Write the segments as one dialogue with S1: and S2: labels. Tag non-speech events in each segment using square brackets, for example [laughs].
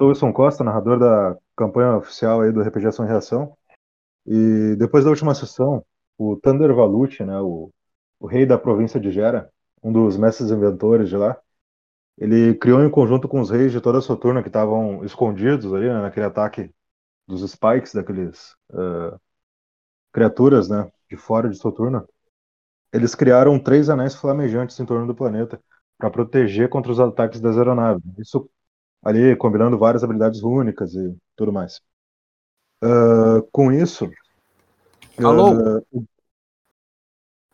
S1: sou Wilson Costa, narrador da campanha oficial aí do RPG Ação e Reação. E depois da última sessão, o Thunder Valucci, né, o, o rei da província de Gera, um dos mestres inventores de lá, ele criou em conjunto com os reis de toda a Soturna que estavam escondidos ali, né, naquele ataque dos Spikes, daqueles uh, criaturas, né, de fora de Soturna. Eles criaram três anéis flamejantes em torno do planeta para proteger contra os ataques das aeronaves. Isso ali combinando várias habilidades únicas e tudo mais. Uh, com isso.
S2: Alô?
S1: Uh,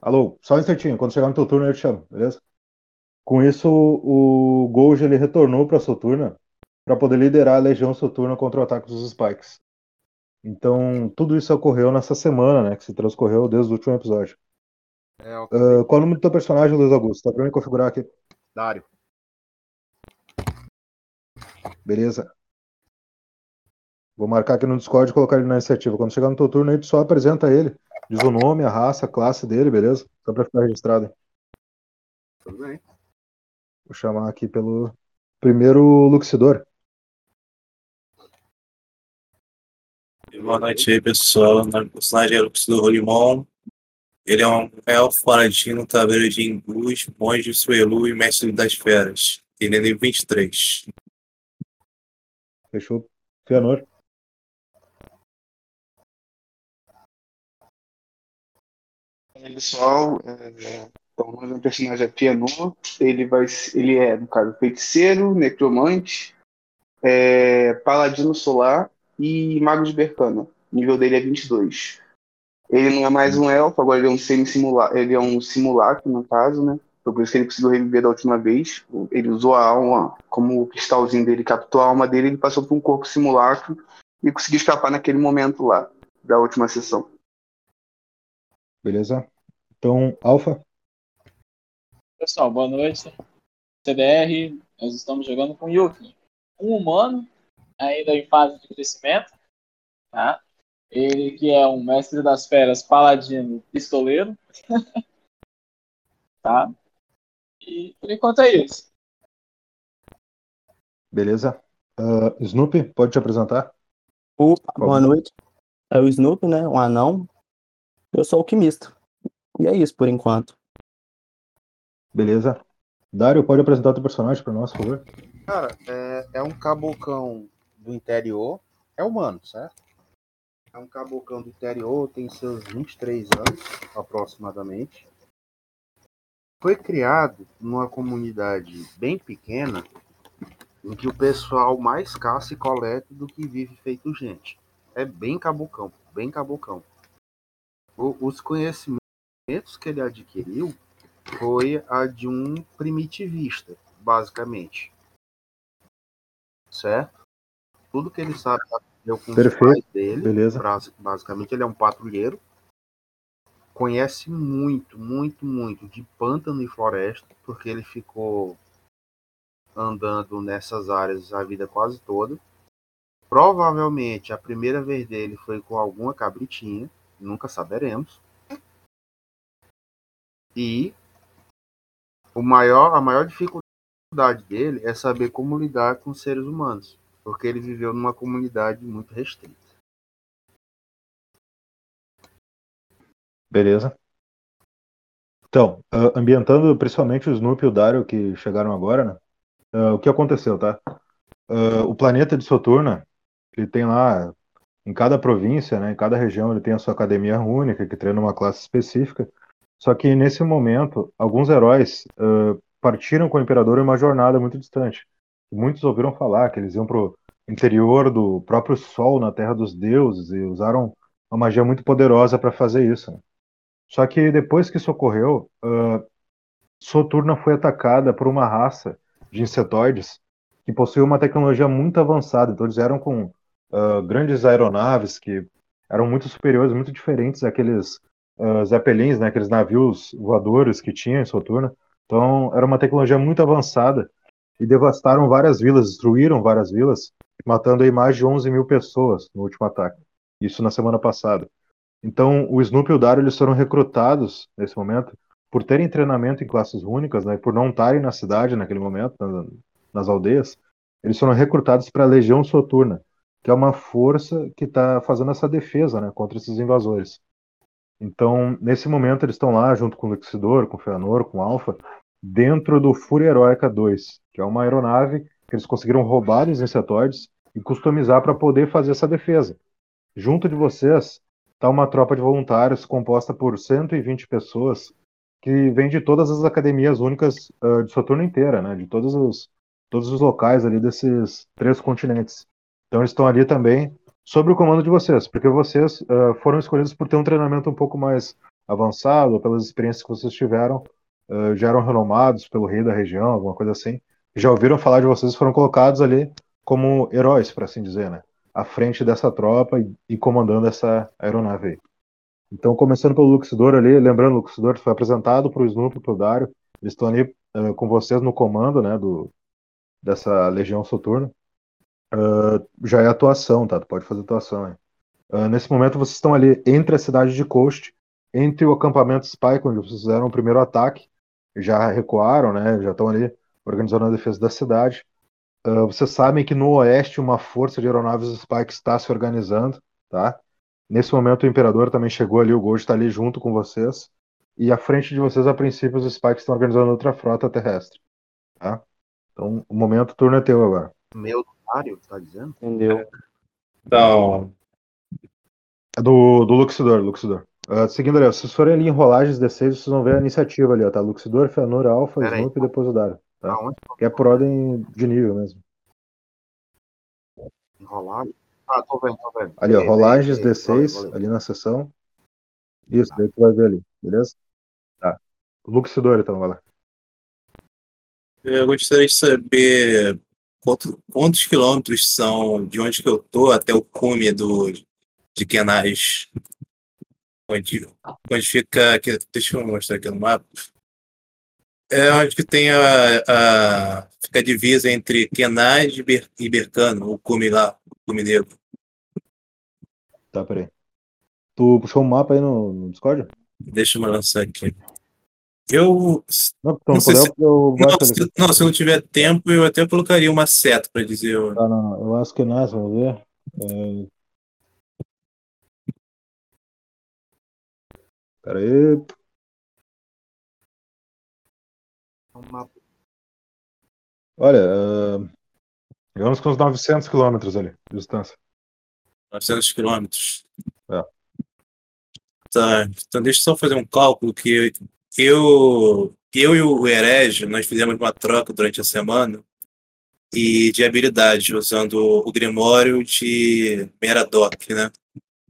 S1: alô, só um instantinho, quando chegar no teu turno eu te chamo, beleza? Com isso, o Golgi ele retornou para Soturna para poder liderar a Legião Soturna contra o ataque dos Spikes. Então, tudo isso ocorreu nessa semana, né? Que se transcorreu desde o último episódio. É, uh, qual é o nome do teu personagem, Luiz Augusto? Tá pra mim configurar aqui.
S2: Dário.
S1: Beleza. Vou marcar aqui no Discord e colocar ele na iniciativa. Quando chegar no teu turno, aí tu só apresenta ele. Diz o nome, a raça, a classe dele, beleza? Só pra ficar registrado.
S2: Tudo bem.
S1: Vou chamar aqui pelo primeiro Luxidor.
S3: Boa noite aí, pessoal. O personagem é Luxidor Rolimon. Ele é um elfo paladino, tabeiro de Ingus, monge Suelu e mestre das feras. Ele é nível 23.
S1: Fechou. Fianor.
S4: Aí, pessoal, é, então, o do personagem é Pianor. Ele, vai, ele é, no caso, feiticeiro, necromante, é, paladino solar e mago de Bercana. O nível dele é 22. Ele não é mais um elfo, agora ele é um semi-simulacro, ele é um simulacro, no caso, né? Foi por isso que ele conseguiu reviver da última vez. Ele usou a alma, como o cristalzinho dele captou a alma dele, ele passou por um corpo simulacro e conseguiu escapar naquele momento lá, da última sessão.
S1: Beleza? Então, Alfa?
S5: Pessoal, boa noite. CDR, nós estamos jogando com Yuki, um humano, ainda em fase de crescimento, tá? Ele que é um mestre das feras, paladino, pistoleiro, [laughs] tá? E por enquanto é isso.
S1: Beleza. Uh, Snoopy, pode te apresentar?
S6: Opa, boa noite. É o Snoopy, né? Um anão. Eu sou alquimista. E é isso por enquanto.
S1: Beleza. Dário, pode apresentar teu personagem para nós, por favor?
S2: Cara, é, é, um cabocão do interior. É humano, certo? É um cabocão do interior, tem seus 23 anos, aproximadamente. Foi criado numa comunidade bem pequena, em que o pessoal mais caça e coleta do que vive feito gente. É bem cabocão, bem cabocão. O, os conhecimentos que ele adquiriu foi a de um primitivista, basicamente. Certo? Tudo que ele sabe aprendeu com
S1: Perfeito.
S2: os pais dele.
S1: Beleza.
S2: Basicamente, ele é um patrulheiro. Conhece muito, muito, muito de pântano e floresta, porque ele ficou andando nessas áreas a vida quase toda. Provavelmente a primeira vez dele foi com alguma cabritinha, nunca saberemos. E o maior, a maior dificuldade dele é saber como lidar com seres humanos, porque ele viveu numa comunidade muito restrita.
S1: Beleza. Então, uh, ambientando principalmente o Snoopy e o Dario que chegaram agora, né? Uh, o que aconteceu, tá? Uh, o planeta de Soturna, ele tem lá, em cada província, né, em cada região, ele tem a sua academia única, que treina uma classe específica. Só que nesse momento, alguns heróis partiram com o Imperador em uma jornada muito distante. Muitos ouviram falar que eles iam para o interior do próprio Sol, na Terra dos Deuses, e usaram uma magia muito poderosa para fazer isso. Né? Só que depois que isso ocorreu, uh, Soturna foi atacada por uma raça de insetoides que possuía uma tecnologia muito avançada. Então eles eram com uh, grandes aeronaves que eram muito superiores, muito diferentes daqueles uh, zeppelins, né, aqueles navios voadores que tinha em Soturna. Então, era uma tecnologia muito avançada e devastaram várias vilas, destruíram várias vilas, matando aí mais de 11 mil pessoas no último ataque. Isso na semana passada. Então, o Snoop e o Dario eles foram recrutados nesse momento por terem treinamento em classes únicas, né, por não estarem na cidade naquele momento, nas, nas aldeias. eles foram recrutados para a Legião Soturna, que é uma força que está fazendo essa defesa né, contra esses invasores. Então, nesse momento, eles estão lá junto com o Luxidor, com o Feanor, com o Alpha, dentro do Fúria Heroica 2, que é uma aeronave que eles conseguiram roubar dos insetoides e customizar para poder fazer essa defesa. Junto de vocês está uma tropa de voluntários composta por 120 pessoas que vem de todas as academias únicas uh, de Saturno inteira, né? De todos os, todos os locais ali desses três continentes. Então eles estão ali também sob o comando de vocês, porque vocês uh, foram escolhidos por ter um treinamento um pouco mais avançado, pelas experiências que vocês tiveram, uh, já eram renomados pelo rei da região, alguma coisa assim. Já ouviram falar de vocês foram colocados ali como heróis, por assim dizer, né? À frente dessa tropa e, e comandando essa aeronave aí. Então, começando pelo Luxidor ali, lembrando, o Luxidor foi apresentado para o Snoop e para o Dario. Eles estão ali uh, com vocês no comando, né, do, dessa Legião Soturna. Uh, já é atuação, tá? Tu pode fazer atuação aí. Uh, nesse momento, vocês estão ali entre a cidade de Coast, entre o acampamento Spike, onde vocês fizeram o primeiro ataque. Já recuaram, né? Já estão ali organizando a defesa da cidade. Uh, vocês sabem que no oeste uma força de aeronaves Spike está se organizando, tá? Nesse momento o Imperador também chegou ali, o Gold está ali junto com vocês. E à frente de vocês, a princípio, os Spikes estão organizando outra frota terrestre. Tá? Então, o momento, o turno é teu agora.
S2: Meu Dário, tá dizendo?
S6: Entendeu?
S3: Então,
S1: É do, do Luxidor, Luxidor. Uh, seguindo ali, ó, se vocês forem ali em rolagens D6, vocês vão ver a iniciativa ali, ó, tá? Luxidor, Fëanor, Alpha,
S2: Pera.
S1: Snoop e depois o Dario. Tá? Que é por ordem de nível mesmo.
S2: Enrolado? Ah, tô vendo, tô vendo.
S1: Ali, ó, rolagens
S2: ei, ei,
S1: D6,
S2: valeu, valeu.
S1: ali na seção. Isso, daí tu vai ver ali, beleza? Tá. Luxidor, então, vai lá.
S3: eu gostaria de saber quanto- quantos quilômetros são de onde que eu tô até o cume do, de Kenais. Onde, onde fica. Aqui, deixa eu mostrar aqui no mapa. É onde que tem a, a, fica a divisa entre Kenais e, Ber, e Bercano, o cume lá, o cume negro.
S1: Tá, peraí. Tu puxou um mapa aí no, no Discord?
S3: Deixa eu lançar aqui. Eu.
S1: Não,
S3: Não se-
S1: eu
S3: Não se, não, se não tiver tempo, eu até colocaria uma seta para dizer. o-
S1: Tá, não, não. Eu acho que nós, vamos ver. É... Pera aí.
S2: Uma-
S1: Olha, uh... digamos que uns 900 quilômetros ali de distância.
S3: 900 quilômetros.
S1: É.
S3: Tá, então deixa eu só fazer um cálculo que eu, eu e o Herege, nós fizemos uma troca durante a semana e de habilidade, usando o Grimório de Meradoc, né?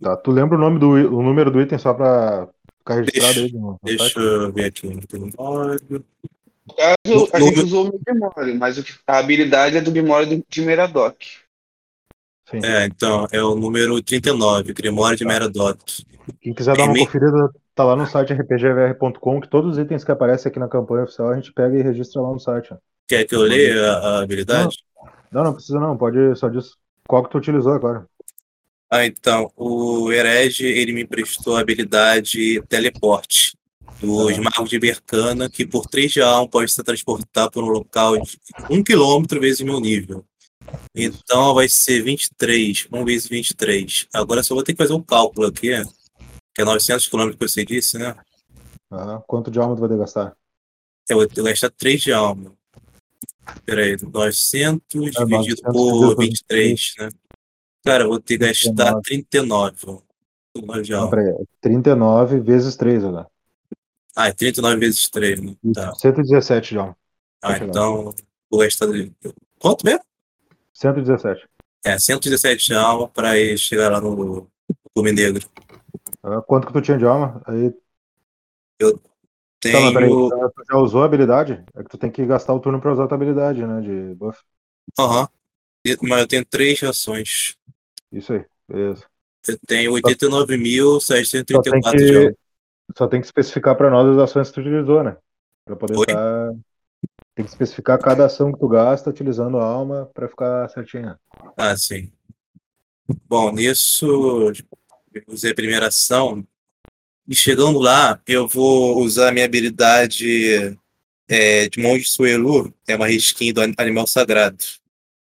S1: Tá, tu lembra o nome do o número do item só pra ficar registrado aí no, no
S3: Deixa eu ver aqui no Grimório.
S4: No caso, a gente
S3: no-
S4: usou o Grimório, mas a habilidade é do Grimório de Meradoc.
S1: Sim.
S3: É, então, é o número 39, Grimório de Meradoc.
S1: Quem quiser dar uma conferida, tá lá no site rpgvr.com, que todos os itens que aparecem aqui na campanha oficial a gente pega e registra lá no site.
S3: Quer que eu leia a, a habilidade?
S1: Não, não precisa não, pode só diz qual que tu utilizou agora.
S3: Ah, então, o Herege, ele me emprestou a habilidade teleporte dos magos de Bercana, que por 3 de alma pode se transportar por um local de 1 km vezes meu nível. Então vai ser 23, 1 vezes 23. Agora só vou ter que fazer um cálculo aqui, que é 900 km que você disse, né?
S1: Ah, quanto de alma tu vai ter que gastar?
S3: Eu vou ter que gastar 3 de alma. Peraí, 900
S1: É,
S3: dividido
S1: 900
S3: por
S1: dividido por
S3: 23, né? Cara, eu vou ter que gastar 39. 39 de
S1: Não,
S3: alma.
S1: peraí, 39 vezes 3 agora.
S3: Ah, é 39 vezes 3, né? Tá.
S1: 117 de alma.
S3: Ah,
S1: Tá
S3: então vou gastar. Quanto mesmo?
S1: 117.
S3: É, 117 de alma para ir chegar lá no Cume Negro.
S1: Ah, quanto que tu tinha de alma? Aí, tá, mas peraí,
S3: Tenho.
S1: ah, tu já usou a habilidade? É que tu tem que gastar o turno pra usar a tua habilidade, né? De buff.
S3: Aham. Mas eu tenho três ações.
S1: Isso aí, beleza.
S3: Eu tenho
S1: Só tem
S3: 89.634 de alma.
S1: Só tem que especificar pra nós as ações que tu utilizou, né? Pra poder
S3: Oi?
S1: estar. Tem que especificar cada ação que tu gasta utilizando a alma pra ficar certinha.
S3: Ah, sim. Bom, nisso eu usei a primeira ação. E chegando lá, eu vou usar a minha habilidade é, de Monge Suelu, é uma reskin do an- animal sagrado.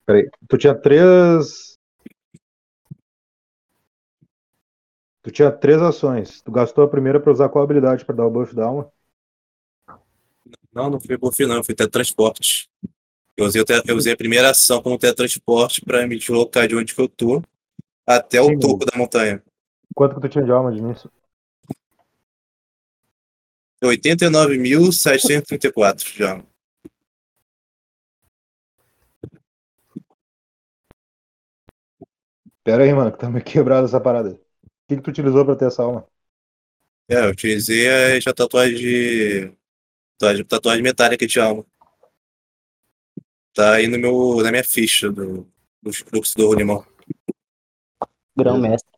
S1: Peraí, tu tinha três. Tu tinha três ações. Tu gastou a primeira pra usar qual habilidade pra dar o buff da alma?
S3: Não, não foi buff, não, foi teletransporte. Eu usei, o eu usei a primeira ação como teletransporte pra me deslocar de onde que eu tô até o
S1: Sim,
S3: topo da montanha.
S1: Quanto que tu tinha de alma de início?
S3: 89.734 já.
S1: Pera aí, mano, que tá meio quebrada essa parada. O que, que tu utilizou pra ter essa alma?
S3: É, eu utilizei a, tatuagem de. Tatuagem, tatuagem metálica de alma. Tá aí no meu, na minha ficha do, do fluxo do limão.
S6: Grão-mestre.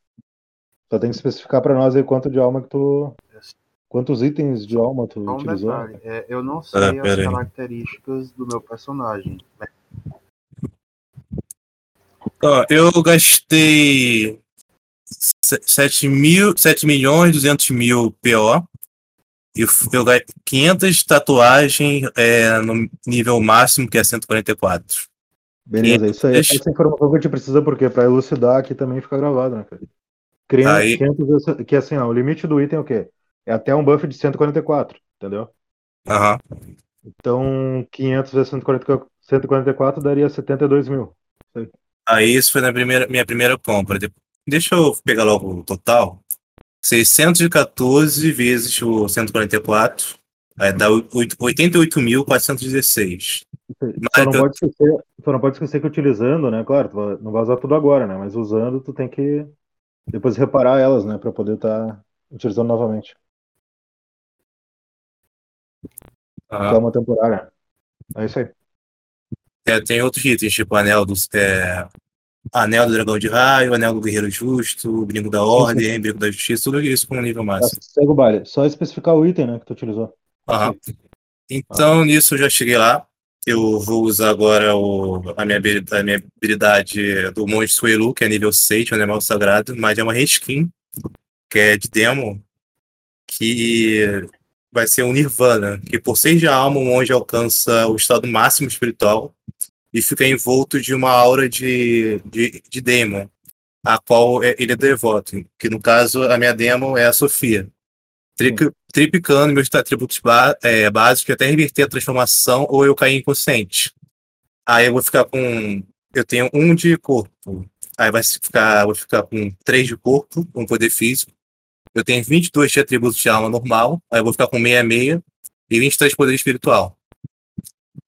S1: Só tem que especificar pra nós aí quanto de alma que tu. Quantos itens de alma tu
S2: um
S1: utilizou?
S2: detalhe, é, eu não sei
S3: Ah,
S2: as
S3: pera aí.
S2: características do meu personagem.
S3: Ó, eu gastei 7, mil, 7 milhões 200 mil PO. E eu gastei 500 tatuagens é, no nível máximo, que é 144.
S1: Beleza, isso aí.
S3: Deixa-
S1: Essa informação que a gente precisa, porque pra elucidar aqui também fica gravado, né, cara? Criando
S3: Aí-
S1: 500, que assim, ó, o limite do item é o quê? É até um buff de 144, entendeu?
S3: Aham.
S1: Então, 500 vezes 144, 144 daria 72 mil.
S3: Aí isso foi na primeira, minha primeira compra. De- Deixa eu pegar logo o total. 614 vezes o 144. Aí dá oito- 88.416.
S1: Só não,
S3: eu-
S1: pode esquecer, só não pode esquecer que utilizando, né? Claro, vai- não vai usar tudo agora, né? Mas usando, tu tem que depois reparar elas, né? Pra poder estar utilizando novamente.
S3: Aham.
S1: Calma temporária. É isso aí.
S3: É, tem outros itens, tipo anel do, é, anel do dragão de raio, anel do guerreiro justo, brinco da ordem, brinco da justiça, tudo isso com nível
S1: Tá,
S3: máximo.
S1: segue o baile. Só especificar o item, né? Que tu utilizou.
S3: Aham. Então, nisso eu já cheguei lá. Eu vou usar agora o, a, minha, habili- a minha habilidade do Monge Suelu, que é nível 6, um animal sagrado, mas é uma reskin, que é de demo, que vai ser um Nirvana, que por 6 de alma o monge alcança o estado máximo espiritual e fica envolto de uma aura de, de, de Demon, a qual é- ele é devoto, que no caso a minha demo é a Sofia. Tri- triplicando meus atributos é, básicos até reverter a transformação ou eu cair inconsciente. Aí eu vou ficar com. Eu tenho um de corpo. Aí vai ficar, vou ficar com três de corpo, um poder físico. Eu tenho 22 de atributos de alma normal. Aí eu vou ficar com 66 e 23 de poder espiritual.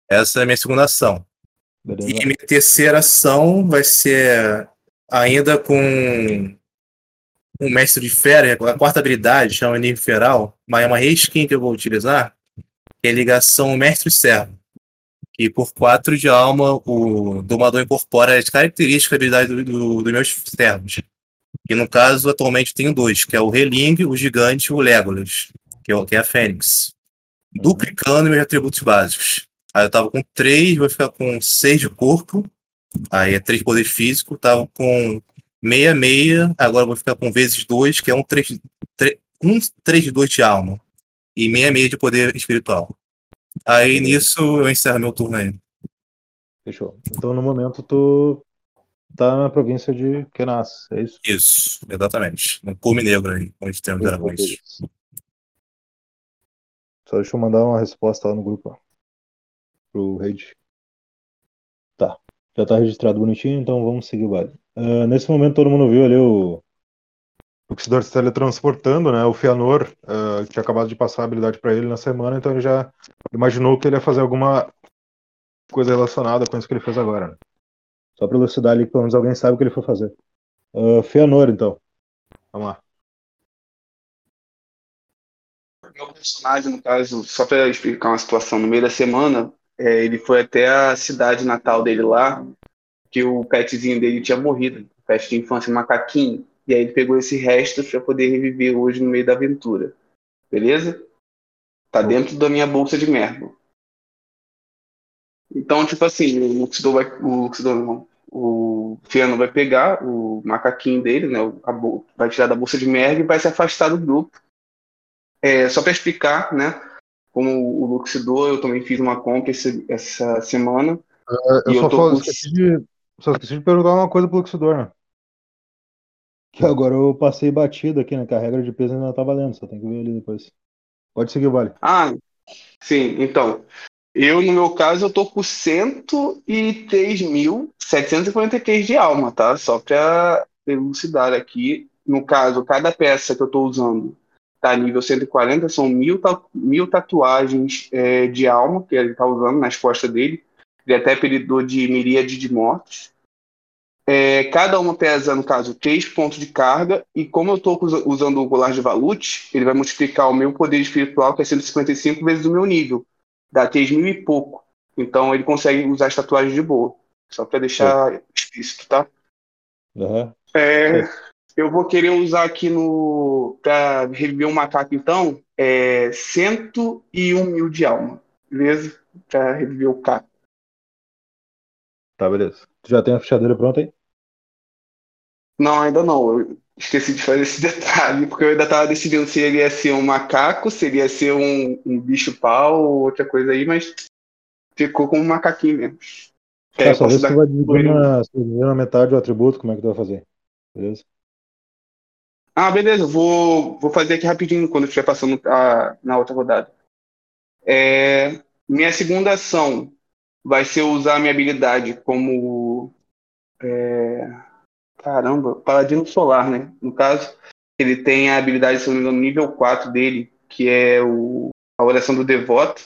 S3: Essa é a minha segunda ação.
S1: Beleza?
S3: E minha terceira ação vai ser ainda com um mestre de fera, a quarta habilidade, chama nível feral, mas é uma reskin que eu vou utilizar, que é ligação mestre-servo. Que por 4 de alma, o domador incorpora as características da habilidade do, do, dos meus servos. Que no caso, atualmente tenho dois, que é o Reling, o Gigante e o Legolas, que é, que é a Fênix. Duplicando meus atributos básicos. Aí eu tava com 3, vou ficar com 6 de corpo. Aí é 3 de poder físico. Tava com 66, agora vou ficar com vezes 2, que é um 3, 3, um 3 de 2 de alma. E 66 de poder espiritual. Aí nisso eu encerro meu turno aí.
S1: Fechou. Então, no momento, tu tá na província de Kenas, é isso?
S3: Isso, exatamente. No cume negro aí, onde tem os dragões.
S1: Só deixa eu mandar uma resposta lá no grupo. Pro Raid. Tá. Já tá registrado bonitinho, então vamos seguir o baile. Ah, nesse momento todo mundo viu ali o. O Xidor se teletransportando, né? O Fianor ah, tinha acabado de passar a habilidade pra ele na semana, então ele já imaginou que ele ia fazer alguma coisa relacionada com isso que ele fez agora. Né? Só pra elucidar ali pelo menos alguém sabe o que ele foi fazer. Ah, Fianor, então. Vamos lá.
S4: Meu personagem, no caso, só para explicar uma situação, no meio da semana, é, ele foi até a cidade natal dele lá, que o petzinho dele tinha morrido, pet de infância, macaquinho. E aí ele pegou esse resto para poder reviver hoje no meio da aventura. Beleza? Tá dentro da minha bolsa de merda. Então, tipo assim, o Luxidor vai. O Luxidor. O Fiano vai pegar o macaquinho dele, né? bol- vai tirar da bolsa de merda e vai se afastar do grupo. É, só para explicar, né? Como o Luxidor, eu também fiz uma compra esse- essa semana.
S1: Eu
S4: E eu
S1: só
S4: tô
S1: falo-
S4: com-
S1: esqueci, de, Só esqueci de perguntar uma coisa pro Luxidor, né? Que agora eu passei batido aqui, né? Que a regra de peso ainda tá valendo, só tem que ver ali depois. Pode seguir, Vale.
S4: Ah, sim, então. Eu, no meu caso, eu tô com 103.743 de alma, tá? Só pra elucidar aqui. No caso, cada peça que eu tô usando tá nível 140, são mil, mil tatuagens é, de alma que ele tá usando nas costas dele. Ele até apelidou de miríade de mortes. É, cada uma pesa, no caso, 3 pontos de carga, e como eu estou usando o colar de Valute, ele vai multiplicar o meu poder espiritual, que é 155 vezes o meu nível. Dá 3 mil e pouco. Então ele consegue usar as tatuagens de boa. Só para deixar é. explícito, tá?
S1: Uhum.
S4: É, eu vou querer usar aqui no. Para reviver um macaco, então, é 101 mil de alma. Beleza? Para reviver o caco.
S1: Tá, beleza. Tu já tem a fichadeira pronta aí?
S4: Não, ainda não. Eu esqueci de fazer esse [laughs] detalhe, porque eu ainda estava decidindo se ele ia ser um macaco, se ele ia ser um, um bicho-pau ou outra coisa aí, mas ficou como um macaquinho mesmo.
S1: Tá, é, só vê se tu vai dividir na, na metade o atributo, como é que tu vai fazer. Beleza?
S4: Ah, beleza. Vou, vou fazer aqui rapidinho quando estiver passando a, na outra rodada. É, minha segunda ação vai ser usar a minha habilidade como. É, caramba, Paladino Solar, né? No caso, ele tem a habilidade, se não me engano, nível 4 dele, que é o, a oração do devoto.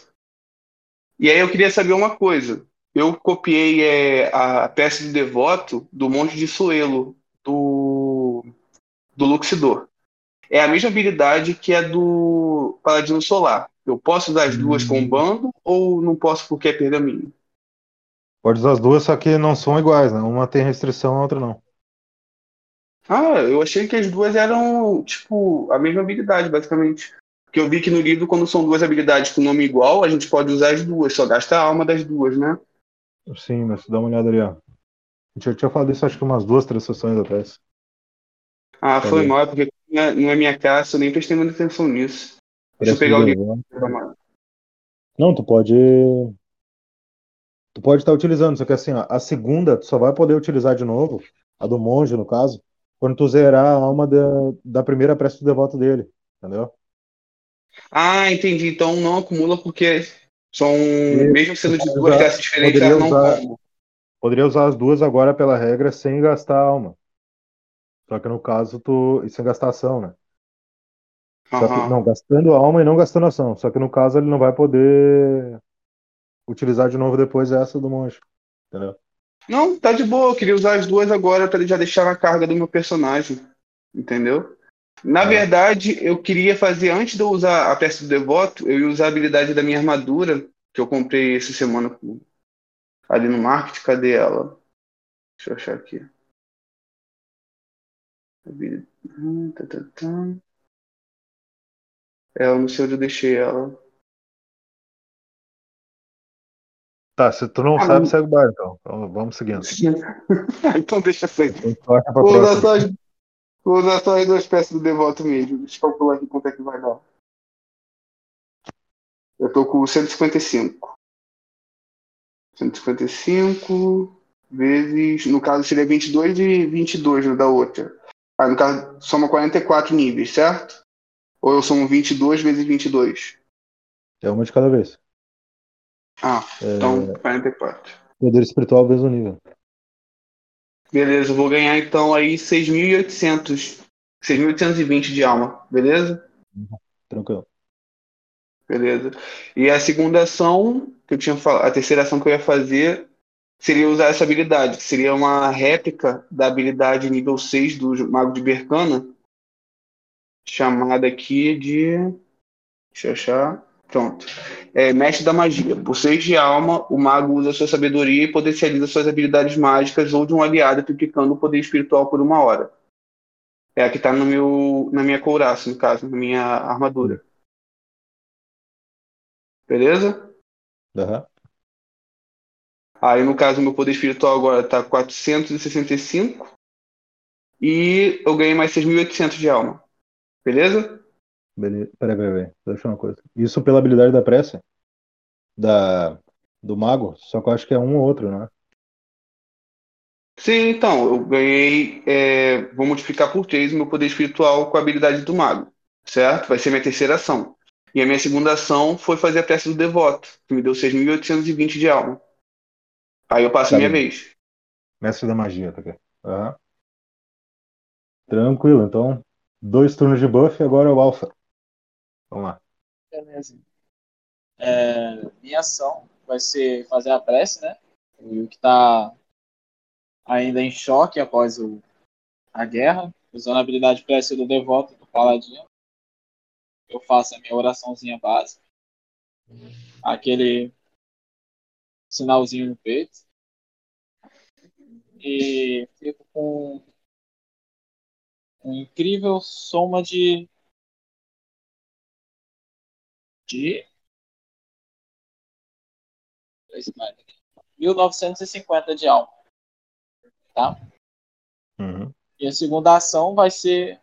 S4: E aí eu queria saber uma coisa. Eu copiei é, a peça do devoto do Monte de Suelo, do, do Luxidor. É a mesma habilidade que é do Paladino Solar. Eu posso usar as duas com hum. bando ou não posso porque é pergaminho?
S1: Pode usar as duas, só que não são iguais, né? Uma tem restrição, a outra não.
S4: Ah, eu achei que as duas eram, tipo, a mesma habilidade, basicamente. Porque eu vi que no livro, quando são duas habilidades com nome igual, a gente pode usar as duas, só gasta a alma das duas, né?
S1: Sim, mas dá uma olhada ali, ó. A gente já tinha falado isso acho que umas duas, três sessões atrás.
S4: Ah, foi mal, porque não é minha caça, eu nem prestei muita atenção nisso. Deixa eu pegar o livro.
S1: Não, tu pode tu pode estar utilizando, só que assim, ó, a segunda tu só vai poder utilizar de novo, a do monge, no caso, quando tu zerar a alma da, da primeira prece do devoto dele, entendeu?
S4: Ah, entendi. Então não acumula porque são, e mesmo sendo de duas peças diferentes, não usar,
S1: Poderia usar as duas agora pela regra sem gastar alma. Só que no caso, tu. E sem gastar ação, né? Uhum. Que, não, gastando alma e não gastando ação. Só que no caso ele não vai poder utilizar de novo depois essa do monge. Entendeu?
S4: Não, tá de boa. Eu queria usar as duas agora para já deixar na carga do meu personagem. Entendeu? Na é. verdade, eu queria fazer, antes de eu usar a peça do devoto, eu ia usar a habilidade da minha armadura, que eu comprei essa semana ali no market. Cadê ela? Deixa eu achar aqui. Ela não sei onde eu deixei ela.
S1: Tá, se tu não ah, sabe, não... segue o bar, então. então. Vamos seguindo. [laughs]
S4: então deixa assim. Vou usar, só as, vou usar só as duas peças do devoto mesmo. Deixa eu calcular aqui quanto é que vai dar. Eu tô com 155. 155 vezes. No caso seria 22 e 22 no da outra. Aí no caso soma 44 níveis, certo? Ou eu somo 22 vezes 22?
S1: É uma de cada vez.
S4: Ah, é... então 44.
S1: Poder espiritual vezes o nível.
S4: Beleza, eu vou ganhar então aí 6.800. 6.820 de alma, beleza?
S1: Tranquilo.
S4: Beleza. E a segunda ação que eu tinha falado, a terceira ação que eu ia fazer seria usar essa habilidade, que seria uma réplica da habilidade nível 6 do Mago de Berkana, chamada aqui de. Deixa eu achar. Pronto. É, mestre da magia. Por seis de alma, o mago usa sua sabedoria e potencializa suas habilidades mágicas ou de um aliado, aplicando o poder espiritual por uma hora. É a que está no meu, na minha couraça, no caso, na minha armadura. Beleza?
S1: Uhum.
S4: Aí, no caso, meu poder espiritual agora está 465. E eu ganhei mais 6.800 de alma. Beleza?
S1: Beleza. Peraí, peraí, peraí. Deixa eu uma coisa. Isso pela habilidade da prece? Da... Do mago? Só que eu acho que é um ou outro, né?
S4: Sim, então, eu ganhei. é, vou multiplicar por 3 o meu poder espiritual com a habilidade do mago. Certo? Vai ser minha terceira ação. E a minha segunda ação foi fazer a prece do devoto, que me deu 6.820 de alma. Aí eu passo
S1: Tá
S4: a minha
S1: bem.
S4: vez.
S1: Mestre da magia, tá aqui. Aham. Tranquilo, então. Dois turnos de buff e agora é o Alpha. Vamos lá.
S5: Beleza. É, minha ação vai ser fazer a prece, né? O que tá ainda em choque após o, a guerra, usando a habilidade prece do devoto do paladino. Eu faço a minha oraçãozinha básica. Aquele sinalzinho no peito. E fico com uma incrível soma de de 1950 de alma. Tá?
S1: Uhum.
S5: E a segunda ação vai ser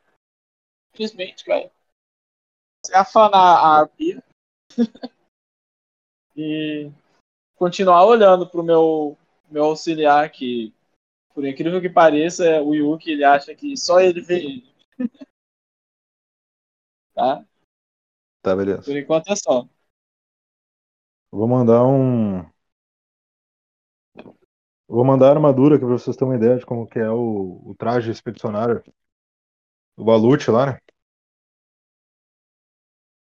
S5: simplesmente vai ser afanar a arpia [laughs] e continuar olhando pro meu meu auxiliar que por incrível que pareça é o Yuki ele acha que só ele vê ele. [laughs] tá?
S1: Tá, beleza.
S5: Por enquanto é só.
S1: Vou mandar um. Vou mandar a armadura aqui pra vocês terem uma ideia de como que é o, o traje expedicionário do Balut lá, né?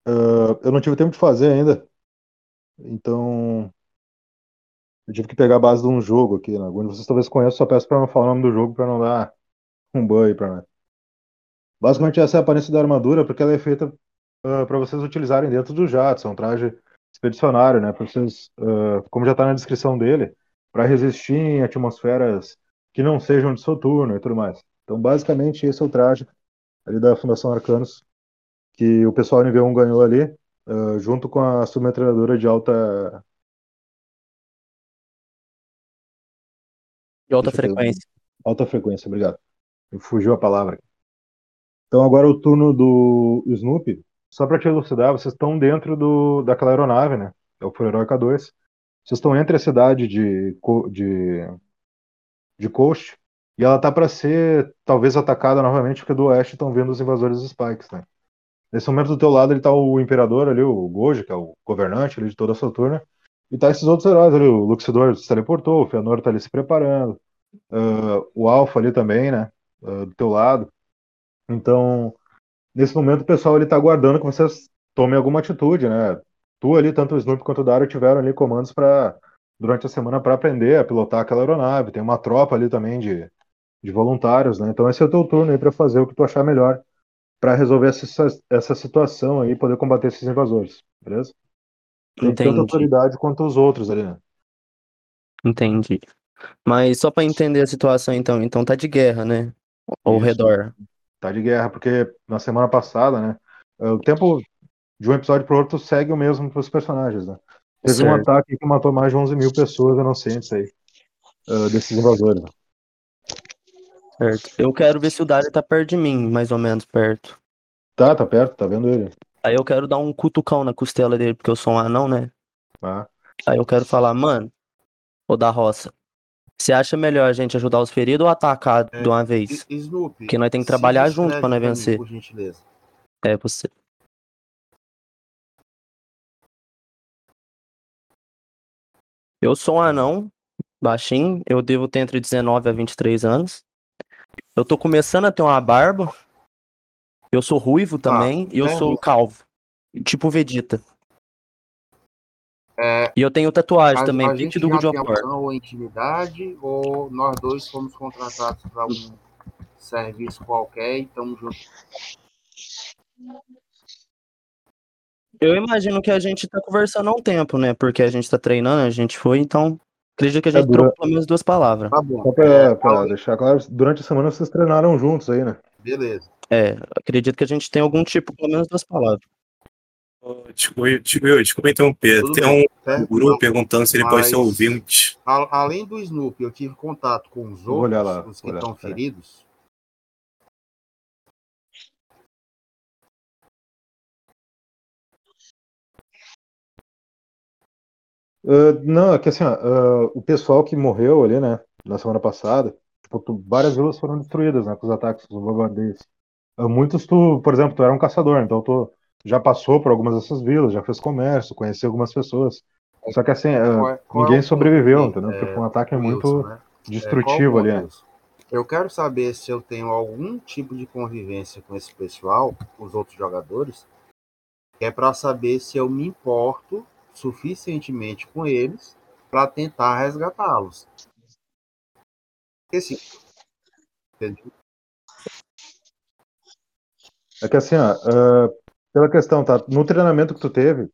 S1: Ah, eu não tive tempo de fazer ainda. Então. Eu tive que pegar a base de um jogo aqui, né? Alguns vocês talvez conheçam, só peço pra não falar o nome do jogo pra não dar um ban aí pra nós. Basicamente essa é a aparência da armadura, porque ela é feita para vocês utilizarem dentro do jato. É um traje expedicionário, né? Pra vocês, ah, como já tá na descrição dele, para resistir em atmosferas que não sejam de Soturno e tudo mais. Então, basicamente, esse é o traje ali da Fundação Arcanos que o pessoal nível 1 ganhou ali, ah, junto com a submetralhadora de alta
S6: De alta
S1: Deixa
S6: frequência.
S1: alta frequência, obrigado. Fugiu a palavra. Então agora é o turno do Snoopy. Só para te elucidar, vocês estão dentro do, daquela aeronave, né? É o Fureroica 2. Vocês estão entre a cidade de, de, de Coast e ela tá para ser talvez atacada novamente porque do oeste estão vindo os invasores dos Spikes, né? Nesse momento do teu lado ele tá o imperador ali, o Goji, que é o governante ali de toda a Saturna, e tá esses outros heróis ali, o Luxidor se teleportou, o Fëanor tá ali se preparando, ah, o Alpha ali também, né? ah, do teu lado. Então, nesse momento o pessoal ele tá aguardando que vocês tomem alguma atitude, né? Tu ali, tanto o Snoop quanto o Dario tiveram ali comandos para durante a semana para aprender a pilotar aquela aeronave. Tem uma tropa ali também de, de voluntários, né? Então esse é o teu turno aí para fazer o que tu achar melhor para resolver essa, essa situação aí poder combater esses invasores, beleza? Tem tanta
S6: Entendi.
S1: autoridade quanto os outros ali, né?
S6: Entendi. Mas só pra entender a situação, então, então tá de guerra, né? Ao
S1: Isso.
S6: redor.
S1: Tá de guerra, porque na semana passada, né? eh, O tempo de um episódio pro outro segue o mesmo pros personagens, né? Teve um
S6: Certo.
S1: ataque que matou mais de 11 mil pessoas inocentes aí, eh, desses invasores. né?
S6: Certo. Eu quero ver se o Dario tá perto de mim, mais ou menos perto.
S1: Tá, tá perto, tá vendo ele.
S6: Aí eu quero dar um cutucão na costela dele, porque eu sou um anão, né?
S1: Tá?
S6: Aí eu quero falar, mano, ô da roça, você acha melhor a gente ajudar os feridos ou atacar
S2: É,
S6: de uma vez?
S2: Snoopy.
S6: Porque nós tem que trabalhar junto pra nós
S2: mim,
S6: vencer.
S2: Por gentileza.
S6: É você. Eu sou um anão, baixinho, eu devo ter entre 19 a 23 anos. Eu tô começando a ter uma barba. Eu sou ruivo também e eu
S2: é
S6: sou
S2: ruivo.
S6: calvo. Tipo Vegeta.
S2: É,
S6: E eu tenho tatuagem
S2: a,
S6: também,
S2: a gente
S6: do God of War.
S2: ou intimidade, ou nós dois fomos contratados para um serviço qualquer e estamos juntos.
S6: Eu imagino que a gente tá conversando há um tempo, né? Porque a gente tá treinando, a gente foi, então. Acredito que a
S1: É,
S6: gente
S1: dura-
S6: trocou pelo menos duas palavras.
S2: Tá bom.
S1: Só pra, pra deixar claro, durante a semana vocês treinaram juntos aí, né?
S2: Beleza.
S6: É, acredito que a gente tem algum tipo, pelo menos duas palavras.
S3: Desculpa, desculpa, desculpa interromper.
S2: Tudo
S3: Tem
S2: bem.
S3: um
S2: certo?
S3: guru perguntando se ele pode ser ouvinte.
S2: A- além do Snoopy, eu tive contato com os outros,
S1: lá,
S2: os que estão feridos.
S1: Ah, não, é que assim, ah, o pessoal que morreu ali, né, na semana passada, tipo, tu- várias vilas foram destruídas, né, com os ataques, com os bombardeios. Ah, Muitos tu, por exemplo, tu era um caçador, então tu já passou por algumas dessas vilas, já fez comércio, conheceu algumas pessoas. Só que assim, ah,
S2: Qual é- qual é
S1: ninguém
S2: o
S1: sobreviveu, entendeu?
S2: é,
S1: Porque foi um ataque muito
S2: né?
S1: destrutivo
S2: É, qual o
S1: ali, né?
S2: Eu quero saber se eu tenho algum tipo de convivência com esse pessoal, com os outros jogadores, que é para saber se eu me importo suficientemente com eles para tentar resgatá-los. Porque assim, entendeu?
S1: É que assim, ó, ah, pela questão, tá? No treinamento que tu teve,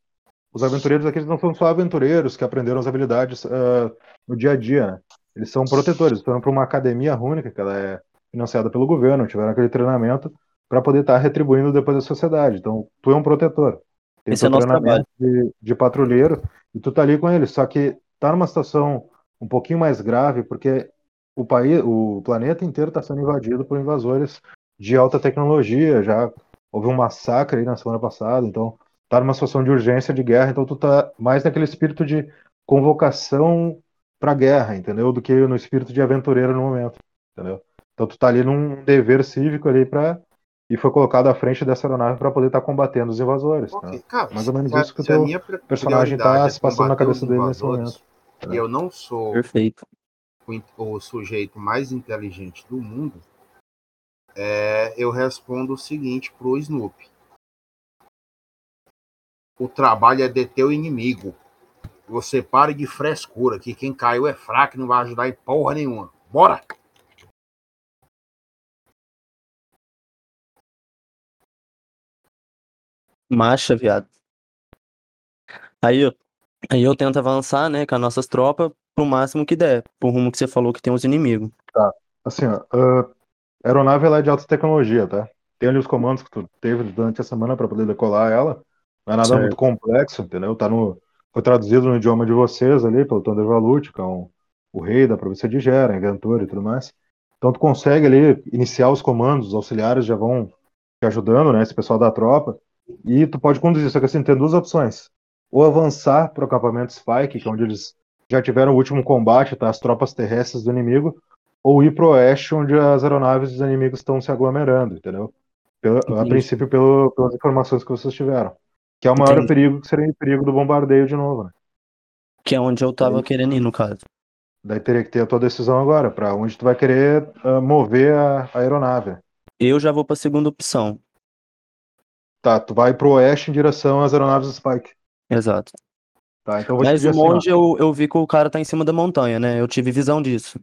S1: os aventureiros aqui não são só aventureiros que aprenderam as habilidades ah, no dia a dia, né? Eles são protetores, foram para uma academia única, que ela é financiada pelo governo, tiveram aquele treinamento para poder estar retribuindo depois da sociedade. Então, tu é um protetor. Tem
S6: Esse é nosso
S1: treinamento de, de patrulheiro e tu tá ali com eles. Só que tá numa situação um pouquinho mais grave, porque o país, o planeta inteiro está sendo invadido por invasores de alta tecnologia. Já houve um massacre aí na semana passada, então tá numa situação de urgência de guerra, então tu tá mais naquele espírito de convocação para guerra, entendeu? Do que no espírito de aventureiro no momento, entendeu? Então tu tá ali num dever cívico ali para e foi colocado à frente dessa aeronave para poder estar combatendo os invasores,
S2: Ok,
S1: né?
S2: cara,
S1: Mais ou menos
S2: se
S1: isso que o teu personagem tá
S2: prioridade
S1: se passando na cabeça dele nesse momento.
S2: E eu não sou
S6: Perfeito.
S2: o sujeito mais inteligente do mundo, é, eu respondo o seguinte pro Snoopy. O trabalho é deter o inimigo. Você pare de frescura, que quem caiu é fraco e não vai ajudar em porra nenhuma. Bora!
S6: Marcha, viado. Aí, eu- aí eu tento avançar, né, com as nossas tropas pro máximo que der, pro rumo que você falou que tem os inimigos.
S1: Assim, ó, ah, a aeronave ela é de alta tecnologia, tá? Tem ali os comandos que tu teve durante a semana para poder decolar ela. Não é nada
S6: Certo.
S1: muito complexo, entendeu? Tá no, foi traduzido no idioma de vocês ali, pelo Thunder Valut, que é um, o rei da província de Gera, inventor e tudo mais. Então tu consegue ali iniciar os comandos, os auxiliares já vão te ajudando, né? Esse pessoal da tropa. E tu pode conduzir, só que assim, tem duas opções. Ou avançar para o acampamento Spike, que é onde eles já tiveram o último combate, tá? As tropas terrestres do inimigo, ou ir pro oeste, onde as aeronaves dos inimigos estão se aglomerando, entendeu? Pela- a princípio, pelo- pelas informações que vocês tiveram. Que é o maior
S6: Entendi.
S1: perigo, que seria o perigo do bombardeio de novo, né?
S6: Que é onde eu tava querendo ir, no caso.
S1: Daí teria que ter a tua decisão agora, para onde tu vai querer ah, mover a, a aeronave.
S6: Eu já vou pra segunda opção.
S1: Tá, tu vai pro oeste em direção às aeronaves Spike.
S6: Exato.
S1: Tá, então vou te
S6: Mas
S1: pedir
S6: o
S1: assim,
S6: monge eu, eu vi que o cara tá em cima da montanha, né? Eu tive visão disso.